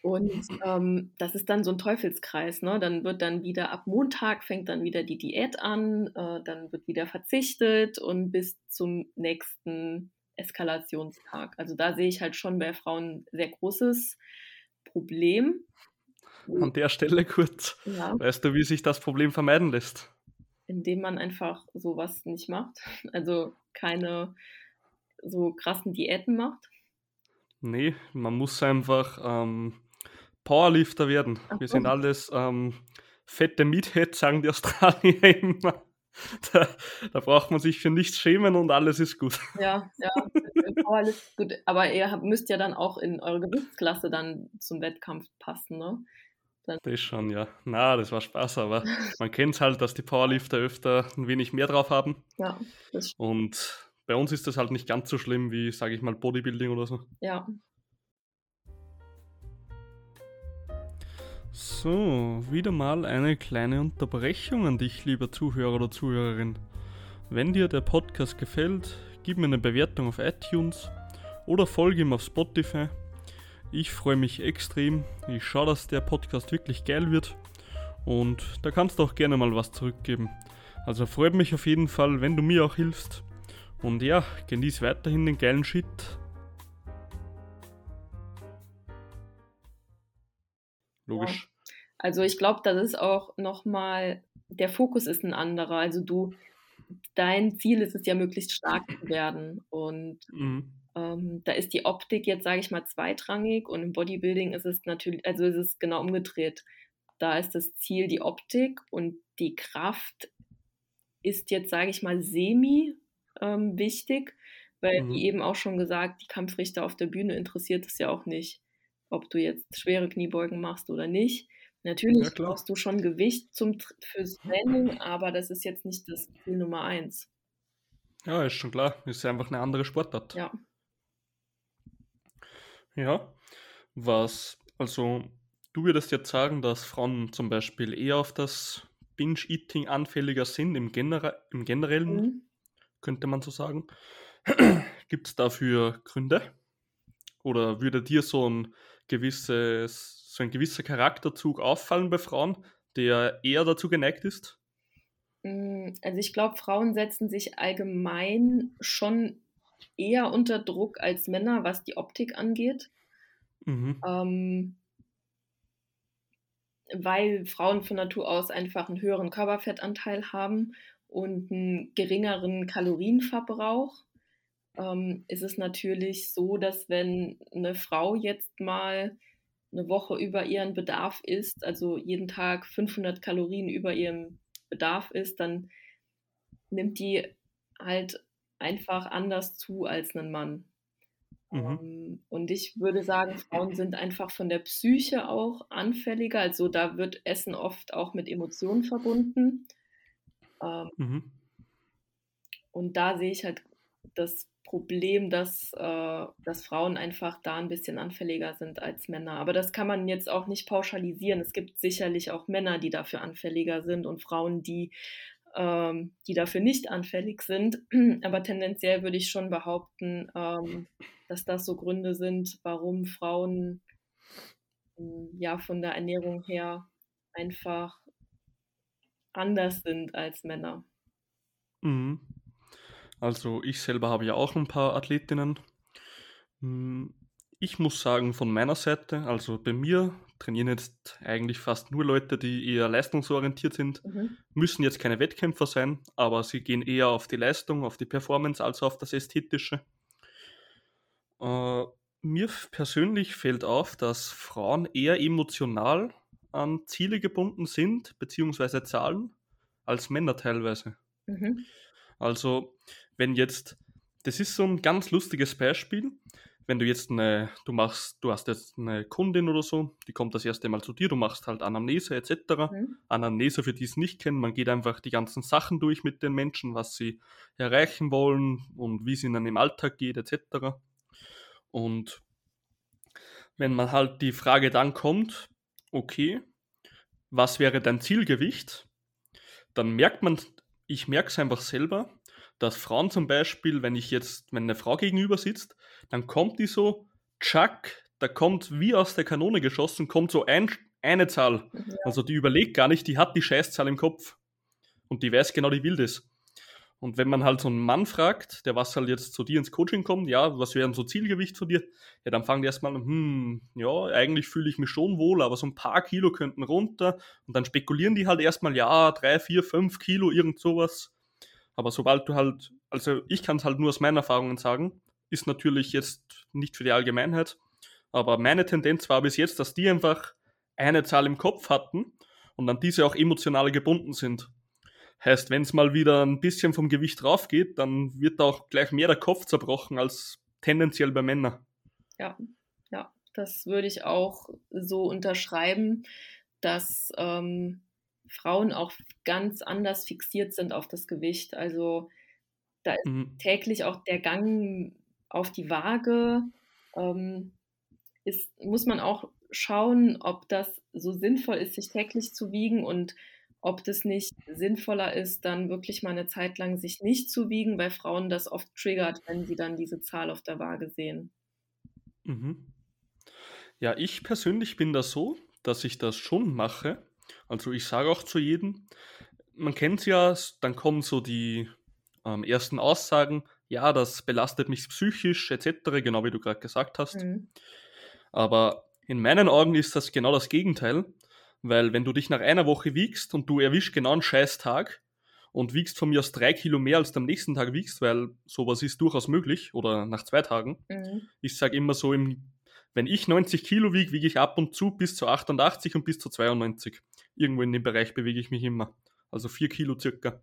Und ähm, das ist dann so ein Teufelskreis. Ne? Dann wird dann wieder ab Montag fängt dann wieder die Diät an, äh, dann wird wieder verzichtet und bis zum nächsten Eskalationstag. Also da sehe ich halt schon bei Frauen sehr großes Problem. An der Stelle kurz. Ja. Weißt du, wie sich das Problem vermeiden lässt? Indem man einfach sowas nicht macht. Also keine so krassen Diäten macht. Nee, man muss einfach ähm, Powerlifter werden. Ach, Wir sind alles ähm, fette Meatheads, sagen die Australier immer. Da, da, braucht man sich für nichts schämen und alles ist gut. Ja, ja, Powerlift gut. Aber ihr müsst ja dann auch in eure Gewichtsklasse dann zum Wettkampf passen, ne? Dann das schon, ja. Na, das war Spaß, aber man kennt es halt, dass die Powerlifter öfter ein wenig mehr drauf haben. Ja, das stimmt. Und bei uns ist das halt nicht ganz so schlimm wie, sage ich mal, Bodybuilding oder so. Ja, So, wieder mal eine kleine Unterbrechung an dich, lieber Zuhörer oder Zuhörerin. Wenn dir der Podcast gefällt, gib mir eine Bewertung auf iTunes oder folge ihm auf Spotify. Ich freue mich extrem. Ich schaue, dass der Podcast wirklich geil wird und da kannst du auch gerne mal was zurückgeben. Also freut mich auf jeden Fall, wenn du mir auch hilfst. Und ja, genieß weiterhin den geilen Shit. Logisch. Ja. Also ich glaube, das ist auch nochmal, der Fokus ist ein anderer. Also du, dein Ziel ist es ja, möglichst stark zu werden. Und mhm. ähm, da ist die Optik jetzt, sage ich mal, zweitrangig und im Bodybuilding ist es natürlich, also ist es genau umgedreht. Da ist das Ziel die Optik und die Kraft ist jetzt, sage ich mal, semi ähm, wichtig, weil, mhm. wie eben auch schon gesagt, die Kampfrichter auf der Bühne interessiert es ja auch nicht ob du jetzt schwere Kniebeugen machst oder nicht. Natürlich ja, brauchst du schon Gewicht zum, fürs Training, aber das ist jetzt nicht das Ziel Nummer eins. Ja, ist schon klar. Ist einfach eine andere Sportart. Ja. Ja. Was, also, du würdest jetzt sagen, dass Frauen zum Beispiel eher auf das Binge-Eating anfälliger sind im, Genera im Generellen, mhm. könnte man so sagen. Gibt es dafür Gründe? Oder würde dir so ein gewisses, so ein gewisser Charakterzug auffallen bei Frauen, der eher dazu geneigt ist? Mm, also ich glaube, Frauen setzen sich allgemein schon eher unter Druck als Männer, was die Optik angeht. Mhm. Ähm, weil Frauen von Natur aus einfach einen höheren Körperfettanteil haben und einen geringeren Kalorienverbrauch. Ähm, ist es natürlich so, dass wenn eine Frau jetzt mal eine Woche über ihren Bedarf isst, also jeden Tag 500 Kalorien über ihrem Bedarf ist, dann nimmt die halt einfach anders zu als ein Mann. Mhm. Ähm, und ich würde sagen, Frauen sind einfach von der Psyche auch anfälliger. Also da wird Essen oft auch mit Emotionen verbunden. Ähm, mhm. Und da sehe ich halt das Problem, dass, äh, dass Frauen einfach da ein bisschen anfälliger sind als Männer. Aber das kann man jetzt auch nicht pauschalisieren. Es gibt sicherlich auch Männer, die dafür anfälliger sind und Frauen, die, ähm, die dafür nicht anfällig sind. Aber tendenziell würde ich schon behaupten, ähm, dass das so Gründe sind, warum Frauen ähm, ja von der Ernährung her einfach anders sind als Männer. Mhm. Also ich selber habe ja auch ein paar Athletinnen. Hm, ich muss sagen, von meiner Seite, also bei mir trainieren jetzt eigentlich fast nur Leute, die eher leistungsorientiert sind, mhm. müssen jetzt keine Wettkämpfer sein, aber sie gehen eher auf die Leistung, auf die Performance als auf das Ästhetische. Äh, mir persönlich fällt auf, dass Frauen eher emotional an Ziele gebunden sind, beziehungsweise Zahlen, als Männer teilweise. Mhm. Also wenn jetzt, das ist so ein ganz lustiges Beispiel, wenn du jetzt eine, du machst, du hast jetzt eine Kundin oder so, die kommt das erste Mal zu dir, du machst halt Anamnese etc. Mhm. Anamnese, für die es nicht kennen, man geht einfach die ganzen Sachen durch mit den Menschen, was sie erreichen wollen und wie es ihnen im Alltag geht etc. Und wenn man halt die Frage dann kommt, okay, was wäre dein Zielgewicht, dann merkt man, ich merke es einfach selber, dass Frauen zum Beispiel, wenn ich jetzt, wenn eine Frau gegenüber sitzt, dann kommt die so, tschack, da kommt wie aus der Kanone geschossen, kommt so ein, eine Zahl. Ja. Also die überlegt gar nicht, die hat die Scheißzahl im Kopf. Und die weiß genau, die will das. Und wenn man halt so einen Mann fragt, der was halt jetzt zu dir ins Coaching kommt, ja, was wäre denn so Zielgewicht von dir? Ja, dann fangen die erstmal, hm, ja, eigentlich fühle ich mich schon wohl, aber so ein paar Kilo könnten runter. Und dann spekulieren die halt erstmal, ja, drei, vier, fünf Kilo, irgend sowas. Aber sobald du halt, also ich kann es halt nur aus meinen Erfahrungen sagen, ist natürlich jetzt nicht für die Allgemeinheit, aber meine Tendenz war bis jetzt, dass die einfach eine Zahl im Kopf hatten und an diese auch emotional gebunden sind. Heißt, wenn es mal wieder ein bisschen vom Gewicht raufgeht, dann wird auch gleich mehr der Kopf zerbrochen als tendenziell bei Männern. Ja, ja, das würde ich auch so unterschreiben, dass ähm, Frauen auch ganz anders fixiert sind auf das Gewicht. Also da ist mhm. täglich auch der Gang auf die Waage. Ähm, ist, muss man auch schauen, ob das so sinnvoll ist, sich täglich zu wiegen und ob das nicht sinnvoller ist, dann wirklich mal eine Zeit lang sich nicht zu wiegen, weil Frauen das oft triggert, wenn sie dann diese Zahl auf der Waage sehen. Mhm. Ja, ich persönlich bin da so, dass ich das schon mache, also ich sage auch zu jedem, man kennt es ja, dann kommen so die ähm, ersten Aussagen, ja, das belastet mich psychisch etc., genau wie du gerade gesagt hast. Mhm. Aber in meinen Augen ist das genau das Gegenteil, weil wenn du dich nach einer Woche wiegst und du erwischst genau einen Scheißtag und wiegst von mir aus drei Kilo mehr, als du am nächsten Tag wiegst, weil sowas ist durchaus möglich oder nach zwei Tagen. Mhm. Ich sage immer so, im, wenn ich 90 Kilo wiege, wiege ich ab und zu bis zu 88 und bis zu 92 irgendwo in dem Bereich bewege ich mich immer. Also vier Kilo circa.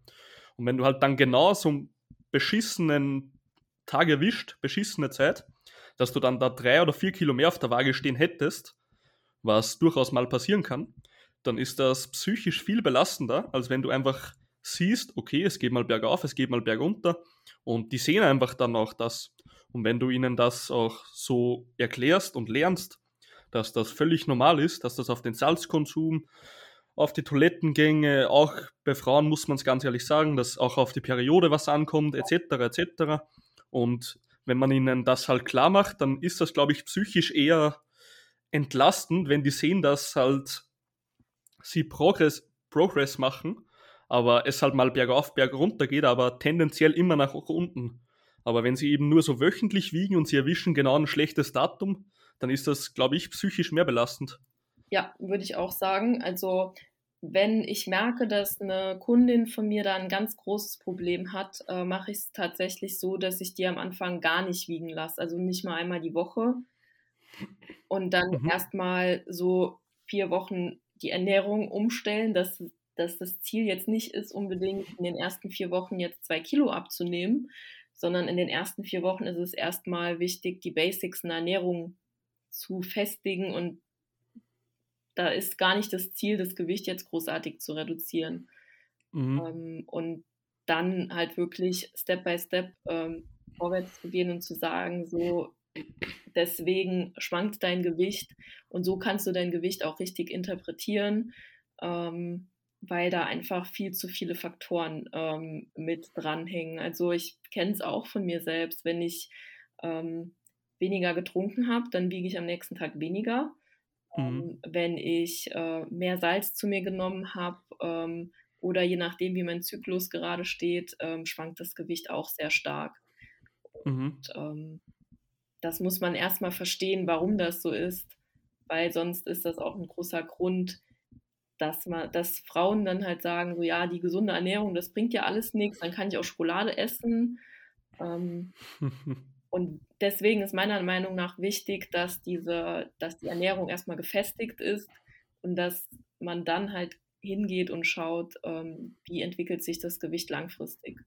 Und wenn du halt dann genau so einen beschissenen Tag erwischt, beschissene Zeit, dass du dann da drei oder vier Kilo mehr auf der Waage stehen hättest, was durchaus mal passieren kann, dann ist das psychisch viel belastender, als wenn du einfach siehst, okay, es geht mal bergauf, es geht mal bergunter und die sehen einfach dann auch das. Und wenn du ihnen das auch so erklärst und lernst, dass das völlig normal ist, dass das auf den Salzkonsum, auf die Toilettengänge, auch bei Frauen muss man es ganz ehrlich sagen, dass auch auf die Periode was ankommt, etc., etc. Und wenn man ihnen das halt klar macht, dann ist das, glaube ich, psychisch eher entlastend, wenn die sehen, dass halt sie Progress, Progress machen, aber es halt mal bergauf, bergunter geht, aber tendenziell immer nach unten. Aber wenn sie eben nur so wöchentlich wiegen und sie erwischen genau ein schlechtes Datum, dann ist das, glaube ich, psychisch mehr belastend. Ja, würde ich auch sagen. Also wenn ich merke, dass eine Kundin von mir da ein ganz großes Problem hat, äh, mache ich es tatsächlich so, dass ich die am Anfang gar nicht wiegen lasse. Also nicht mal einmal die Woche. Und dann mhm. erstmal so vier Wochen die Ernährung umstellen, dass, dass das Ziel jetzt nicht ist, unbedingt in den ersten vier Wochen jetzt zwei Kilo abzunehmen, sondern in den ersten vier Wochen ist es erstmal wichtig, die Basics in der Ernährung zu festigen und da ist gar nicht das Ziel, das Gewicht jetzt großartig zu reduzieren. Mhm. Ähm, und dann halt wirklich Step by Step ähm, vorwärts zu gehen und zu sagen, so deswegen schwankt dein Gewicht und so kannst du dein Gewicht auch richtig interpretieren, ähm, weil da einfach viel zu viele Faktoren ähm, mit dranhängen. Also ich kenne es auch von mir selbst, wenn ich ähm, weniger getrunken habe, dann wiege ich am nächsten Tag weniger. Mhm. Ähm, wenn ich äh, mehr Salz zu mir genommen habe ähm, oder je nachdem, wie mein Zyklus gerade steht, ähm, schwankt das Gewicht auch sehr stark. Mhm. Und, das muss man erstmal verstehen, warum das so ist, weil sonst ist das auch ein großer Grund, dass, man, dass Frauen dann halt sagen, so ja, die gesunde Ernährung, das bringt ja alles nichts, dann kann ich auch Schokolade essen. Und deswegen ist meiner Meinung nach wichtig, dass diese, dass die Ernährung erstmal gefestigt ist und dass man dann halt hingeht und schaut, ähm, wie entwickelt sich das Gewicht langfristig.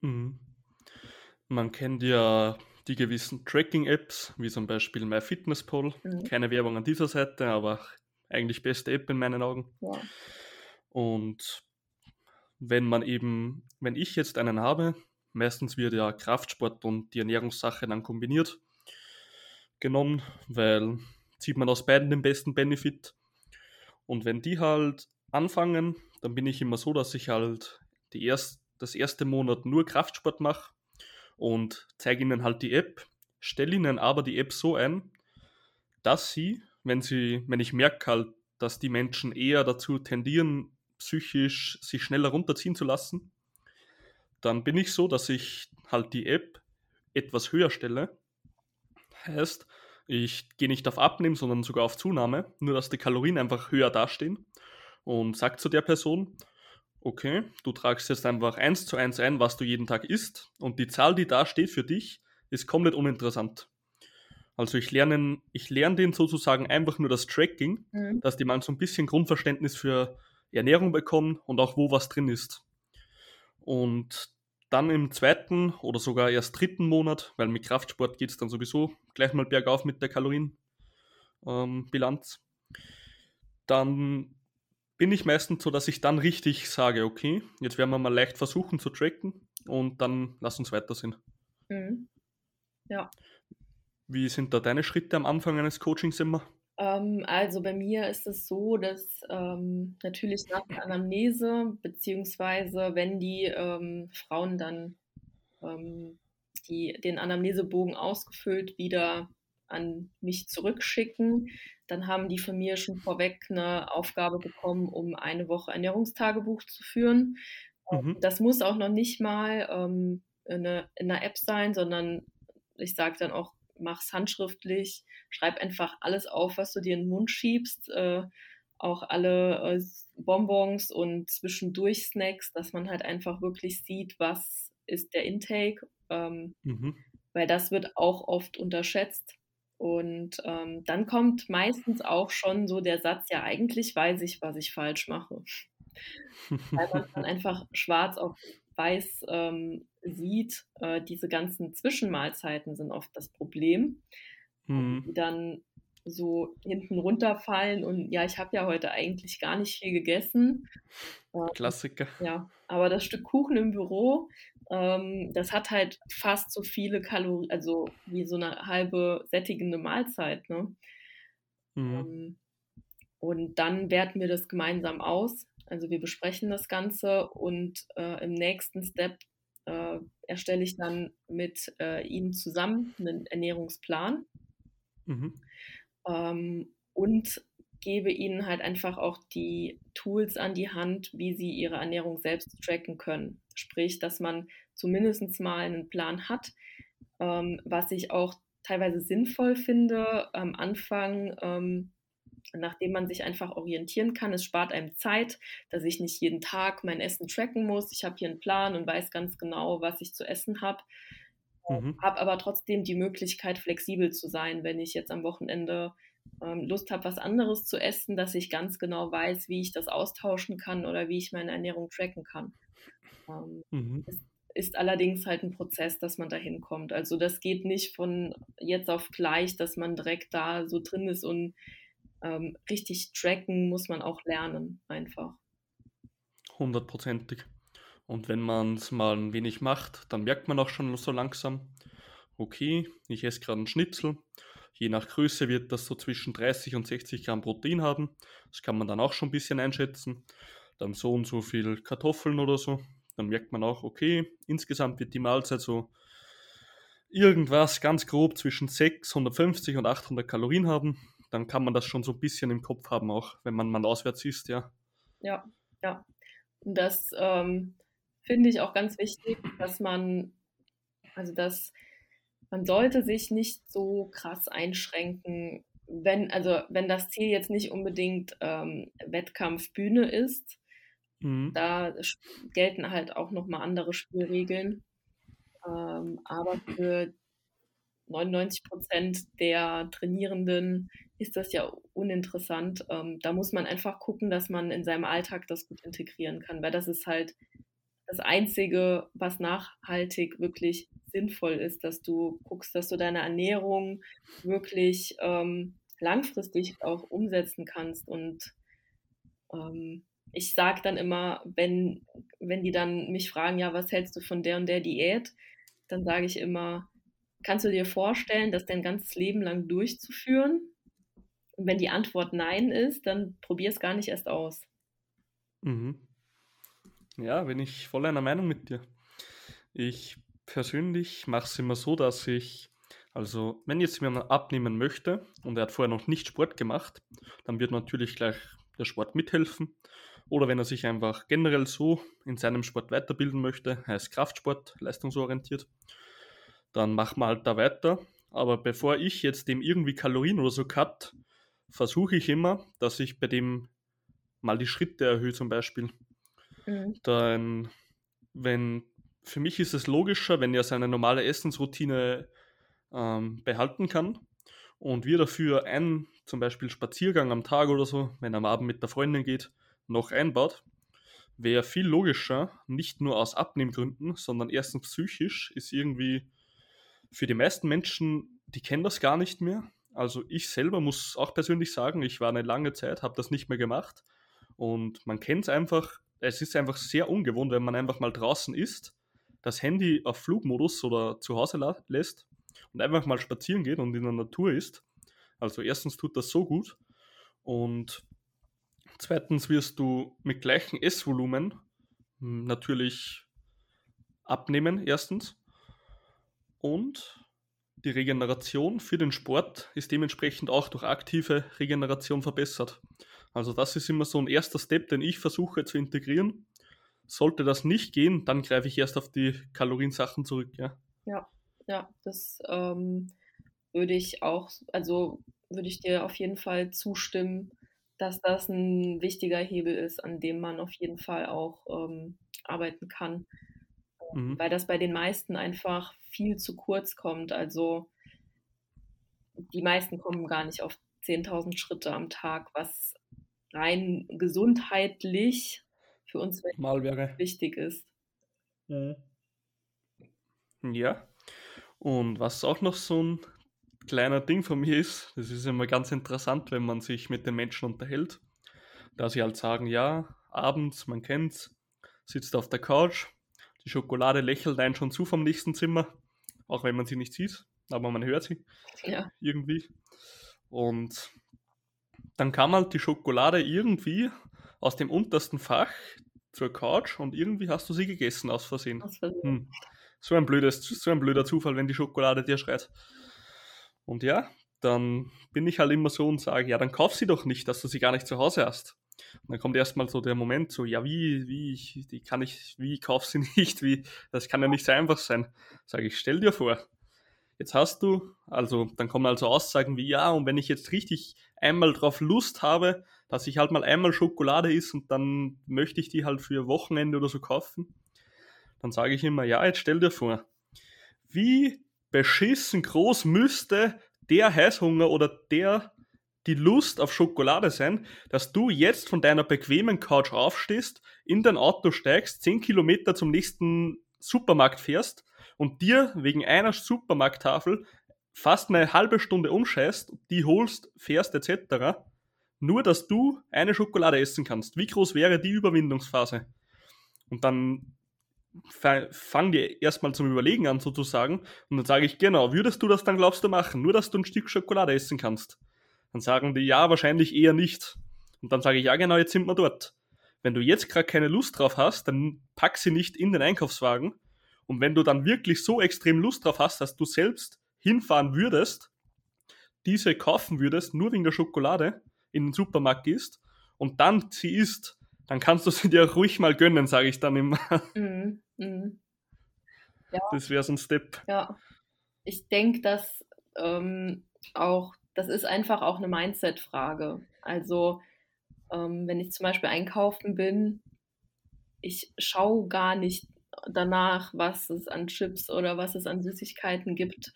Mhm. Man kennt ja die gewissen Tracking-Apps, wie zum Beispiel MyFitnessPal. Mhm. Keine Werbung an dieser Seite, aber eigentlich beste App in meinen Augen. Ja. Und wenn man eben, wenn ich jetzt einen habe, meistens wird ja Kraftsport und die Ernährungssache dann kombiniert genommen, weil zieht man aus beiden den besten Benefit. Und wenn die halt anfangen, dann bin ich immer so, dass ich halt die erst, das erste Monat nur Kraftsport mache und zeige ihnen halt die App, stelle ihnen aber die App so ein, dass sie, wenn sie, wenn ich merke halt, dass die Menschen eher dazu tendieren, psychisch sich schneller runterziehen zu lassen, dann bin ich so, dass ich halt die App etwas höher stelle. Heißt, ich gehe nicht auf Abnehmen, sondern sogar auf Zunahme, nur dass die Kalorien einfach höher dastehen und sage zu der Person, Okay, du tragst jetzt einfach eins zu eins ein, was du jeden Tag isst und die Zahl, die da steht für dich, ist komplett uninteressant. Also ich lerne, ich lerne denen sozusagen einfach nur das Tracking, mhm. dass die mal so ein bisschen Grundverständnis für Ernährung bekommen und auch wo was drin ist. Und dann im zweiten oder sogar erst dritten Monat, weil mit Kraftsport geht es dann sowieso gleich mal bergauf mit der Kalorienbilanz, ähm, dann bin ich meistens so, dass ich dann richtig sage, okay, jetzt werden wir mal leicht versuchen zu tracken und dann lass uns weitersehen. Mhm. Ja. Wie sind da deine Schritte am Anfang eines Coachings immer? Ähm, also bei mir ist es so, dass ähm, natürlich nach der Anamnese, beziehungsweise wenn die ähm, Frauen dann ähm, die, den Anamnesebogen ausgefüllt wieder an mich zurückschicken, dann haben die von mir schon vorweg eine Aufgabe bekommen, um eine Woche Ernährungstagebuch zu führen. Ähm, mhm. Das muss auch noch nicht mal ähm, in, eine, in einer App sein, sondern ich sage dann auch, mach es handschriftlich, schreib einfach alles auf, was du dir in den Mund schiebst, äh, auch alle äh, Bonbons und zwischendurch Snacks, dass man halt einfach wirklich sieht, was ist der Intake, ähm, mhm. weil das wird auch oft unterschätzt. Und ähm, dann kommt meistens auch schon so der Satz, ja, eigentlich weiß ich, was ich falsch mache. Weil man dann einfach schwarz auf weiß ähm, sieht, äh, diese ganzen Zwischenmahlzeiten sind oft das Problem, mhm. die dann so hinten runterfallen und ja, ich habe ja heute eigentlich gar nicht viel gegessen. Ähm, Klassiker. Ja, aber das Stück Kuchen im Büro, ähm, das hat halt fast so viele Kalorien, also wie so eine halbe sättigende Mahlzeit. Ne? Mhm. Ähm, und dann werten wir das gemeinsam aus. Also wir besprechen das Ganze und äh, im nächsten Step äh, erstelle ich dann mit äh, ihm zusammen einen Ernährungsplan mhm. ähm, und gebe ihnen halt einfach auch die Tools an die Hand, wie sie ihre Ernährung selbst tracken können. Sprich, dass man zumindest mal einen Plan hat, ähm, was ich auch teilweise sinnvoll finde am Anfang. Ähm, nachdem man sich einfach orientieren kann. Es spart einem Zeit, dass ich nicht jeden Tag mein Essen tracken muss. Ich habe hier einen Plan und weiß ganz genau, was ich zu essen habe. Mhm. Habe aber trotzdem die Möglichkeit, flexibel zu sein, wenn ich jetzt am Wochenende ähm, Lust habe, was anderes zu essen, dass ich ganz genau weiß, wie ich das austauschen kann oder wie ich meine Ernährung tracken kann. Ähm, mhm. Es ist allerdings halt ein Prozess, dass man da hinkommt. Also das geht nicht von jetzt auf gleich, dass man direkt da so drin ist und ähm, richtig tracken muss man auch lernen, einfach. Hundertprozentig. Und wenn man es mal ein wenig macht, dann merkt man auch schon so langsam, okay, ich esse gerade einen Schnitzel. Je nach Größe wird das so zwischen 30 und 60 Gramm Protein haben. Das kann man dann auch schon ein bisschen einschätzen. Dann so und so viel Kartoffeln oder so. Dann merkt man auch, okay, insgesamt wird die Mahlzeit so irgendwas ganz grob zwischen 650 und 800 Kalorien haben dann kann man das schon so ein bisschen im Kopf haben, auch wenn man mal auswärts ist, ja. Ja, ja. Und das ähm, finde ich auch ganz wichtig, dass man, also dass man sollte sich nicht so krass einschränken, wenn, also wenn das Ziel jetzt nicht unbedingt ähm, Wettkampfbühne ist, mhm. da gelten halt auch nochmal andere Spielregeln. Ähm, aber für 99 Prozent der Trainierenden ist das ja uninteressant. Ähm, da muss man einfach gucken, dass man in seinem Alltag das gut integrieren kann, weil das ist halt das Einzige, was nachhaltig wirklich sinnvoll ist, dass du guckst, dass du deine Ernährung wirklich ähm, langfristig auch umsetzen kannst. Und ähm, ich sage dann immer, wenn, wenn die dann mich fragen, ja, was hältst du von der und der Diät, dann sage ich immer, Kannst du dir vorstellen, das dein ganzes Leben lang durchzuführen? Und wenn die Antwort Nein ist, dann probier es gar nicht erst aus. Mhm. Ja, bin ich voll einer Meinung mit dir. Ich persönlich mache es immer so, dass ich, also wenn jetzt jemand abnehmen möchte und er hat vorher noch nicht Sport gemacht, dann wird natürlich gleich der Sport mithelfen. Oder wenn er sich einfach generell so in seinem Sport weiterbilden möchte, heißt Kraftsport, leistungsorientiert, dann machen wir halt da weiter. Aber bevor ich jetzt dem irgendwie Kalorien oder so cut, versuche ich immer, dass ich bei dem mal die Schritte erhöhe zum Beispiel. Mhm. Dann, wenn, für mich ist es logischer, wenn er seine normale Essensroutine ähm, behalten kann und wir dafür einen zum Beispiel Spaziergang am Tag oder so, wenn er am Abend mit der Freundin geht, noch einbaut, wäre viel logischer, nicht nur aus Abnehmgründen, sondern erstens psychisch ist irgendwie für die meisten Menschen, die kennen das gar nicht mehr. Also ich selber muss auch persönlich sagen, ich war eine lange Zeit, habe das nicht mehr gemacht. Und man kennt es einfach, es ist einfach sehr ungewohnt, wenn man einfach mal draußen ist, das Handy auf Flugmodus oder zu Hause lässt und einfach mal spazieren geht und in der Natur ist. Also erstens tut das so gut und zweitens wirst du mit gleichem Essvolumen hm, natürlich abnehmen, erstens. Und die Regeneration für den Sport ist dementsprechend auch durch aktive Regeneration verbessert. Also das ist immer so ein erster Step, den ich versuche zu integrieren. Sollte das nicht gehen, dann greife ich erst auf die Kaloriensachen zurück, ja. Ja, ja, das ähm, würde ich auch, also würde ich dir auf jeden Fall zustimmen, dass das ein wichtiger Hebel ist, an dem man auf jeden Fall auch ähm, arbeiten kann mhm. weil das bei den meisten einfach viel zu kurz kommt. Also die meisten kommen gar nicht auf 10.000 Schritte am Tag, was rein gesundheitlich für uns wichtig ist. Mhm. Ja. Und was auch noch so ein kleiner Ding von mir ist, das ist immer ganz interessant, wenn man sich mit den Menschen unterhält, da sie halt sagen, ja, abends, man kennt's, sitzt auf der Couch, die Schokolade lächelt einen schon zu vom nächsten Zimmer, auch wenn man sie nicht sieht, aber man hört sie ja. irgendwie. Und dann kam halt die Schokolade irgendwie aus dem untersten Fach zur Couch und irgendwie hast du sie gegessen aus Versehen. Aus Versehen. Hm. So, ein blödes, so ein blöder Zufall, wenn die Schokolade dir schreit. Und ja, dann bin ich halt immer so und sage, ja, dann kauf sie doch nicht, dass du sie gar nicht zu Hause hast. Und dann kommt erstmal so der Moment, so, ja, wie, wie, die kann ich, wie kauf sie nicht, wie, das kann ja nicht so einfach sein. Sage ich, stell dir vor, jetzt hast du, also dann kommen also Aussagen wie, ja, und wenn ich jetzt richtig einmal drauf Lust habe, dass ich halt mal einmal Schokolade isst und dann möchte ich die halt für Wochenende oder so kaufen, dann sage ich immer, ja, jetzt stell dir vor, wie beschissen groß müsste der Heißhunger oder der die Lust auf Schokolade sein, dass du jetzt von deiner bequemen Couch aufstehst, in dein Auto steigst, 10 Kilometer zum nächsten Supermarkt fährst und dir wegen einer Supermarkttafel fast eine halbe Stunde umscheißt, die holst, fährst etc., nur dass du eine Schokolade essen kannst. Wie groß wäre die Überwindungsphase? Und dann fangen die erstmal zum Überlegen an sozusagen und dann sage ich, genau, würdest du das dann glaubst du machen, nur dass du ein Stück Schokolade essen kannst? Dann sagen die, ja, wahrscheinlich eher nicht. Und dann sage ich, ja genau, jetzt sind wir dort. Wenn du jetzt gerade keine Lust drauf hast, dann pack sie nicht in den Einkaufswagen. Und wenn du dann wirklich so extrem Lust drauf hast, dass du selbst hinfahren würdest, diese kaufen würdest, nur wegen der Schokolade, in den Supermarkt gehst und dann sie isst, dann kannst du sie dir ruhig mal gönnen, sage ich dann immer. Mm, mm. Ja. Das wäre so ein Step. Ja, ich denke, dass ähm, auch, das ist einfach auch eine Mindset-Frage. Also, ähm, wenn ich zum Beispiel einkaufen bin, ich schaue gar nicht danach, was es an Chips oder was es an Süßigkeiten gibt.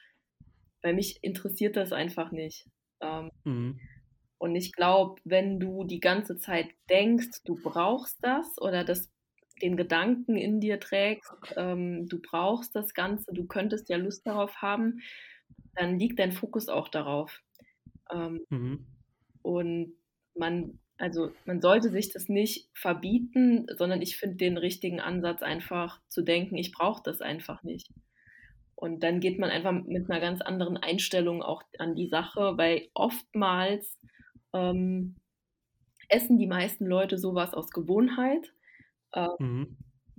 Weil mich interessiert das einfach nicht. Ähm, mhm. Und ich glaube, wenn du die ganze Zeit denkst, du brauchst das oder das den Gedanken in dir trägst, ähm, du brauchst das Ganze, du könntest ja Lust darauf haben, dann liegt dein Fokus auch darauf. Ähm, mhm. Und man, also man sollte sich das nicht verbieten, sondern ich finde den richtigen Ansatz einfach zu denken, ich brauche das einfach nicht. Und dann geht man einfach mit einer ganz anderen Einstellung auch an die Sache, weil oftmals ähm, essen die meisten Leute sowas aus Gewohnheit, äh, mhm.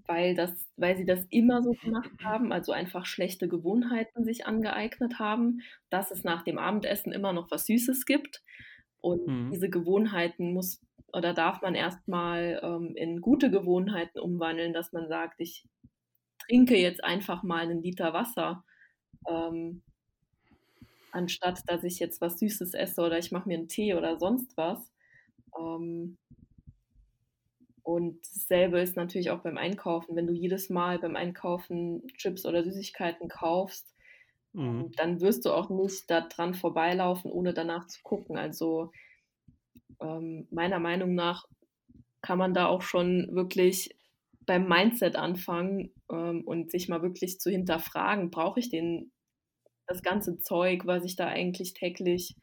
Weil, das, weil sie das immer so gemacht haben, also einfach schlechte Gewohnheiten sich angeeignet haben, dass es nach dem Abendessen immer noch was Süßes gibt. Und mhm. diese Gewohnheiten muss oder darf man erstmal ähm, in gute Gewohnheiten umwandeln, dass man sagt, ich trinke jetzt einfach mal einen Liter Wasser. Ähm, anstatt dass ich jetzt was Süßes esse oder ich mache mir einen Tee oder sonst was. Ähm, und dasselbe ist natürlich auch beim Einkaufen. Wenn du jedes Mal beim Einkaufen Chips oder Süßigkeiten kaufst, ähm, mhm. dann wirst du auch nicht daran vorbeilaufen, ohne danach zu gucken. Also ähm, meiner Meinung nach kann man da auch schon wirklich beim Mindset anfangen ähm, und sich mal wirklich zu hinterfragen, brauche ich den das ganze Zeug, was ich da eigentlich täglich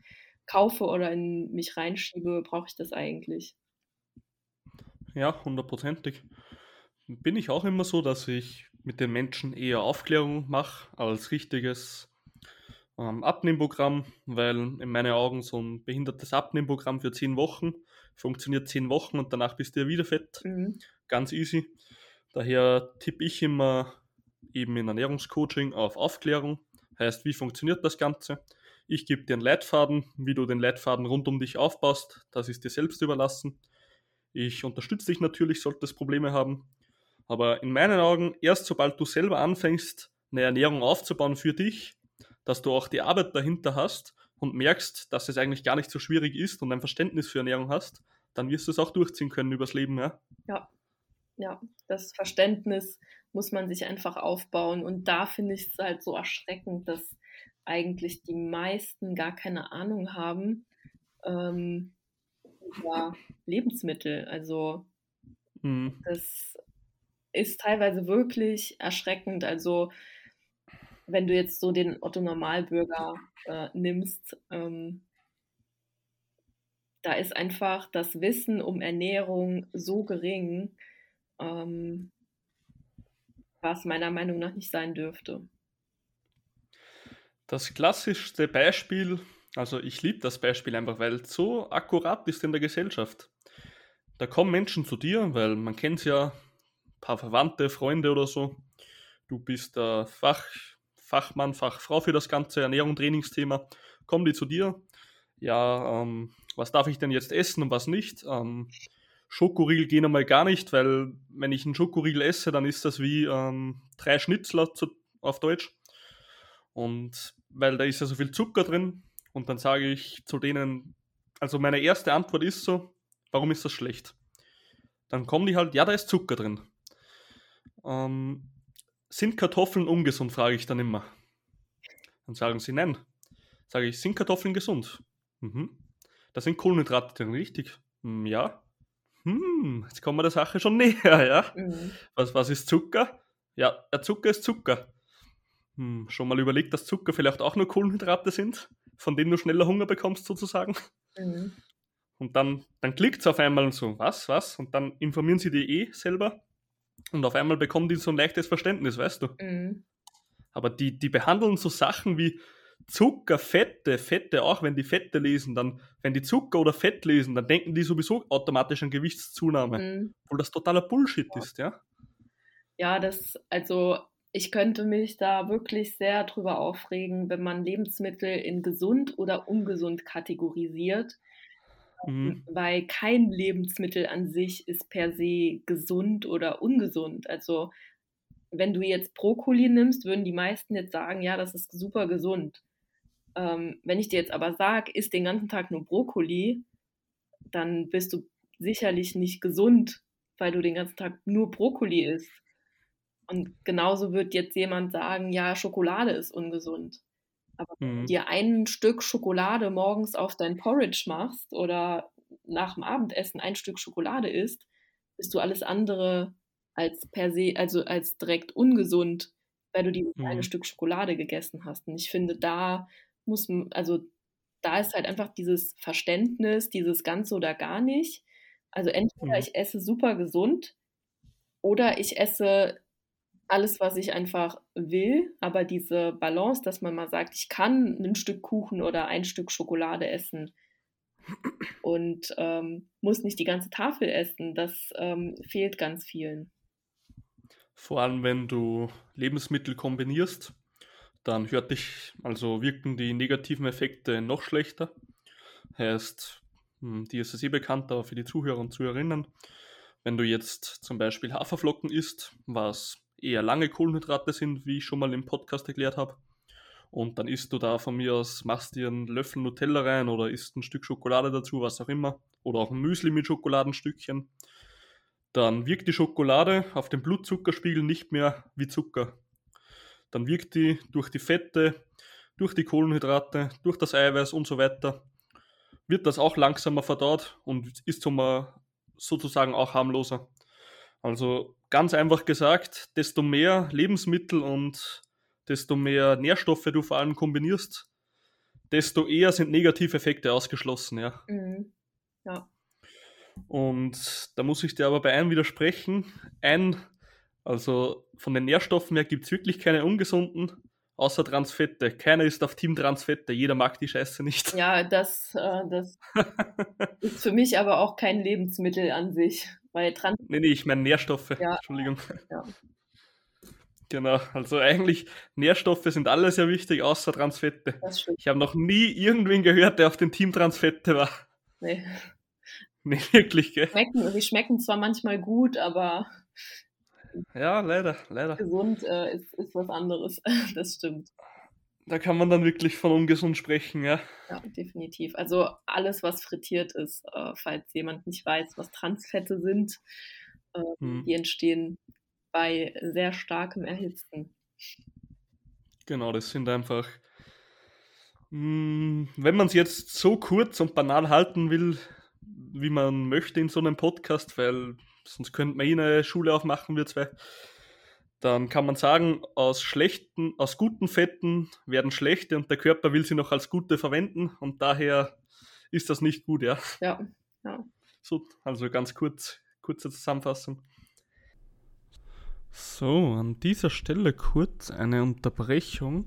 kaufe oder in mich reinschiebe, brauche ich das eigentlich? Ja, hundertprozentig. Bin ich auch immer so, dass ich mit den Menschen eher Aufklärung mache als richtiges ähm, Abnehmprogramm, weil in meinen Augen so ein behindertes Abnehmprogramm für zehn Wochen funktioniert zehn Wochen und danach bist du ja wieder fett. Mhm. Ganz easy. Daher tippe ich immer eben in Ernährungscoaching auf Aufklärung Heißt, wie funktioniert das Ganze? Ich gebe dir einen Leitfaden, wie du den Leitfaden rund um dich aufbaust, das ist dir selbst überlassen. Ich unterstütze dich natürlich, solltest Probleme haben. Aber in meinen Augen, erst sobald du selber anfängst, eine Ernährung aufzubauen für dich, dass du auch die Arbeit dahinter hast und merkst, dass es eigentlich gar nicht so schwierig ist und ein Verständnis für Ernährung hast, dann wirst du es auch durchziehen können übers Leben, ja? Ja, ja, das Verständnis muss man sich einfach aufbauen. Und da finde ich es halt so erschreckend, dass eigentlich die meisten gar keine Ahnung haben ähm, über Lebensmittel. Also mhm. das ist teilweise wirklich erschreckend. Also wenn du jetzt so den Otto Normalbürger äh, nimmst, ähm, da ist einfach das Wissen um Ernährung so gering, ähm, was meiner Meinung nach nicht sein dürfte. Das klassischste Beispiel, also ich liebe das Beispiel einfach, weil so akkurat ist in der Gesellschaft. Da kommen Menschen zu dir, weil man kennt ja, ein paar Verwandte, Freunde oder so. Du bist der Fach, Fachmann, Fachfrau für das ganze Ernährung, Trainingsthema. Kommen die zu dir? Ja, ähm, was darf ich denn jetzt essen und was nicht? Ähm, Schokoriegel gehen einmal gar nicht, weil wenn ich einen Schokoriegel esse, dann ist das wie ähm, drei Schnitzler zu, auf Deutsch. Und weil da ist ja so viel Zucker drin. Und dann sage ich zu denen, also meine erste Antwort ist so, warum ist das schlecht? Dann kommen die halt, ja, da ist Zucker drin. Ähm, sind Kartoffeln ungesund, frage ich dann immer. Dann sagen sie nein. Sage ich, sind Kartoffeln gesund? Mhm. Da sind Kohlenhydrate drin, richtig? Hm, ja. Hm, jetzt kommen wir der Sache schon näher, ja. Mhm. Was, was ist Zucker? Ja, Zucker ist Zucker. Hm, schon mal überlegt, dass Zucker vielleicht auch nur Kohlenhydrate sind, von denen du schneller Hunger bekommst, sozusagen? Mhm. Und dann, dann klickt es auf einmal so, was, was? Und dann informieren sie die eh selber. Und auf einmal bekommen die so ein leichtes Verständnis, weißt du? Mhm. Aber die, die behandeln so Sachen wie Zucker, Fette, Fette, auch wenn die Fette lesen, dann, wenn die Zucker oder Fett lesen, dann denken die sowieso automatisch an Gewichtszunahme. Mhm. Obwohl das totaler Bullshit ja. ist, ja? Ja, das, also ich könnte mich da wirklich sehr drüber aufregen, wenn man Lebensmittel in gesund oder ungesund kategorisiert. Mhm. Weil kein Lebensmittel an sich ist per se gesund oder ungesund. Also wenn du jetzt Brokkoli nimmst, würden die meisten jetzt sagen, ja, das ist super gesund. Ähm, wenn ich dir jetzt aber sage, isst den ganzen Tag nur Brokkoli, dann bist du sicherlich nicht gesund, weil du den ganzen Tag nur Brokkoli isst. Und genauso wird jetzt jemand sagen, ja, Schokolade ist ungesund. Aber mhm. wenn du dir ein Stück Schokolade morgens auf dein Porridge machst oder nach dem Abendessen ein Stück Schokolade isst, bist du alles andere als per se, also als direkt ungesund, weil du dieses mhm. eine Stück Schokolade gegessen hast. Und ich finde, da muss, also da ist halt einfach dieses Verständnis, dieses Ganze oder gar nicht. Also entweder mhm. ich esse super gesund oder ich esse alles, was ich einfach will, aber diese Balance, dass man mal sagt, ich kann ein Stück Kuchen oder ein Stück Schokolade essen und ähm, muss nicht die ganze Tafel essen, das ähm, fehlt ganz vielen. Vor allem, wenn du Lebensmittel kombinierst, dann hört dich, also wirken die negativen Effekte noch schlechter. Heißt, hm, dir ist es eh bekannt, aber für die Zuhörer und Zuhörerinnen, wenn du jetzt zum Beispiel Haferflocken isst, was eher lange Kohlenhydrate sind, wie ich schon mal im Podcast erklärt habe. Und dann isst du da von mir aus, machst dir einen Löffel Nutella rein oder isst ein Stück Schokolade dazu, was auch immer. Oder auch ein Müsli mit Schokoladenstückchen. Dann wirkt die Schokolade auf den Blutzuckerspiegel nicht mehr wie Zucker. Dann wirkt die durch die Fette, durch die Kohlenhydrate, durch das Eiweiß und so weiter, wird das auch langsamer verdaut und ist sozusagen auch harmloser. Also ganz einfach gesagt, desto mehr Lebensmittel und desto mehr Nährstoffe du vor allem kombinierst, desto eher sind negative Effekte ausgeschlossen, ja. Mhm. Ja. Und da muss ich dir aber bei einem widersprechen. Ein, also von den Nährstoffen her gibt es wirklich keine ungesunden, außer Transfette. Keiner ist auf Team Transfette, jeder mag die Scheiße nicht. Ja, das, äh, das ist für mich aber auch kein Lebensmittel an sich. Weil Trans nee, nee, ich meine Nährstoffe. Ja. Entschuldigung. Ja. Genau, also eigentlich Nährstoffe sind alle sehr wichtig, außer Transfette. Ich habe noch nie irgendwen gehört, der auf dem Team Transfette war. Nee. Nee, wirklich, gell? Schmecken, sie schmecken zwar manchmal gut, aber. Ja, leider, leider. Gesund äh, ist, ist was anderes, das stimmt. Da kann man dann wirklich von ungesund sprechen, ja. Ja, definitiv. Also alles, was frittiert ist, äh, falls jemand nicht weiß, was Transfette sind, äh, hm. die entstehen bei sehr starkem Erhitzen. Genau, das sind einfach, mh, hm, wenn man es jetzt so kurz und banal halten will, wie man möchte in so einem Podcast, weil sonst könnte man eh eine Schule aufmachen, wir zwei. Dann kann man sagen, aus schlechten, aus guten Fetten werden schlechte und der Körper will sie noch als gute verwenden und daher ist das nicht gut, ja. Ja, ja. So, also ganz kurz, kurze Zusammenfassung. So, an dieser Stelle kurz eine Unterbrechung.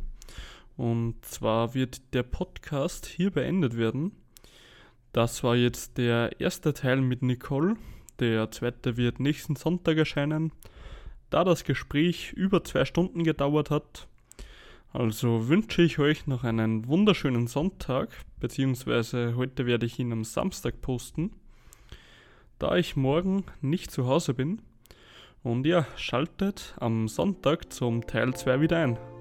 Und zwar wird der Podcast hier beendet werden. Das war jetzt der erste Teil mit Nicole. Der zweite wird nächsten Sonntag erscheinen. Da das Gespräch über zwei Stunden gedauert hat, also wünsche ich euch noch einen wunderschönen Sonntag, beziehungsweise heute werde ich ihn am Samstag posten, da ich morgen nicht zu Hause bin. Und ja, schaltet am Sonntag zum Teil 2 wieder ein.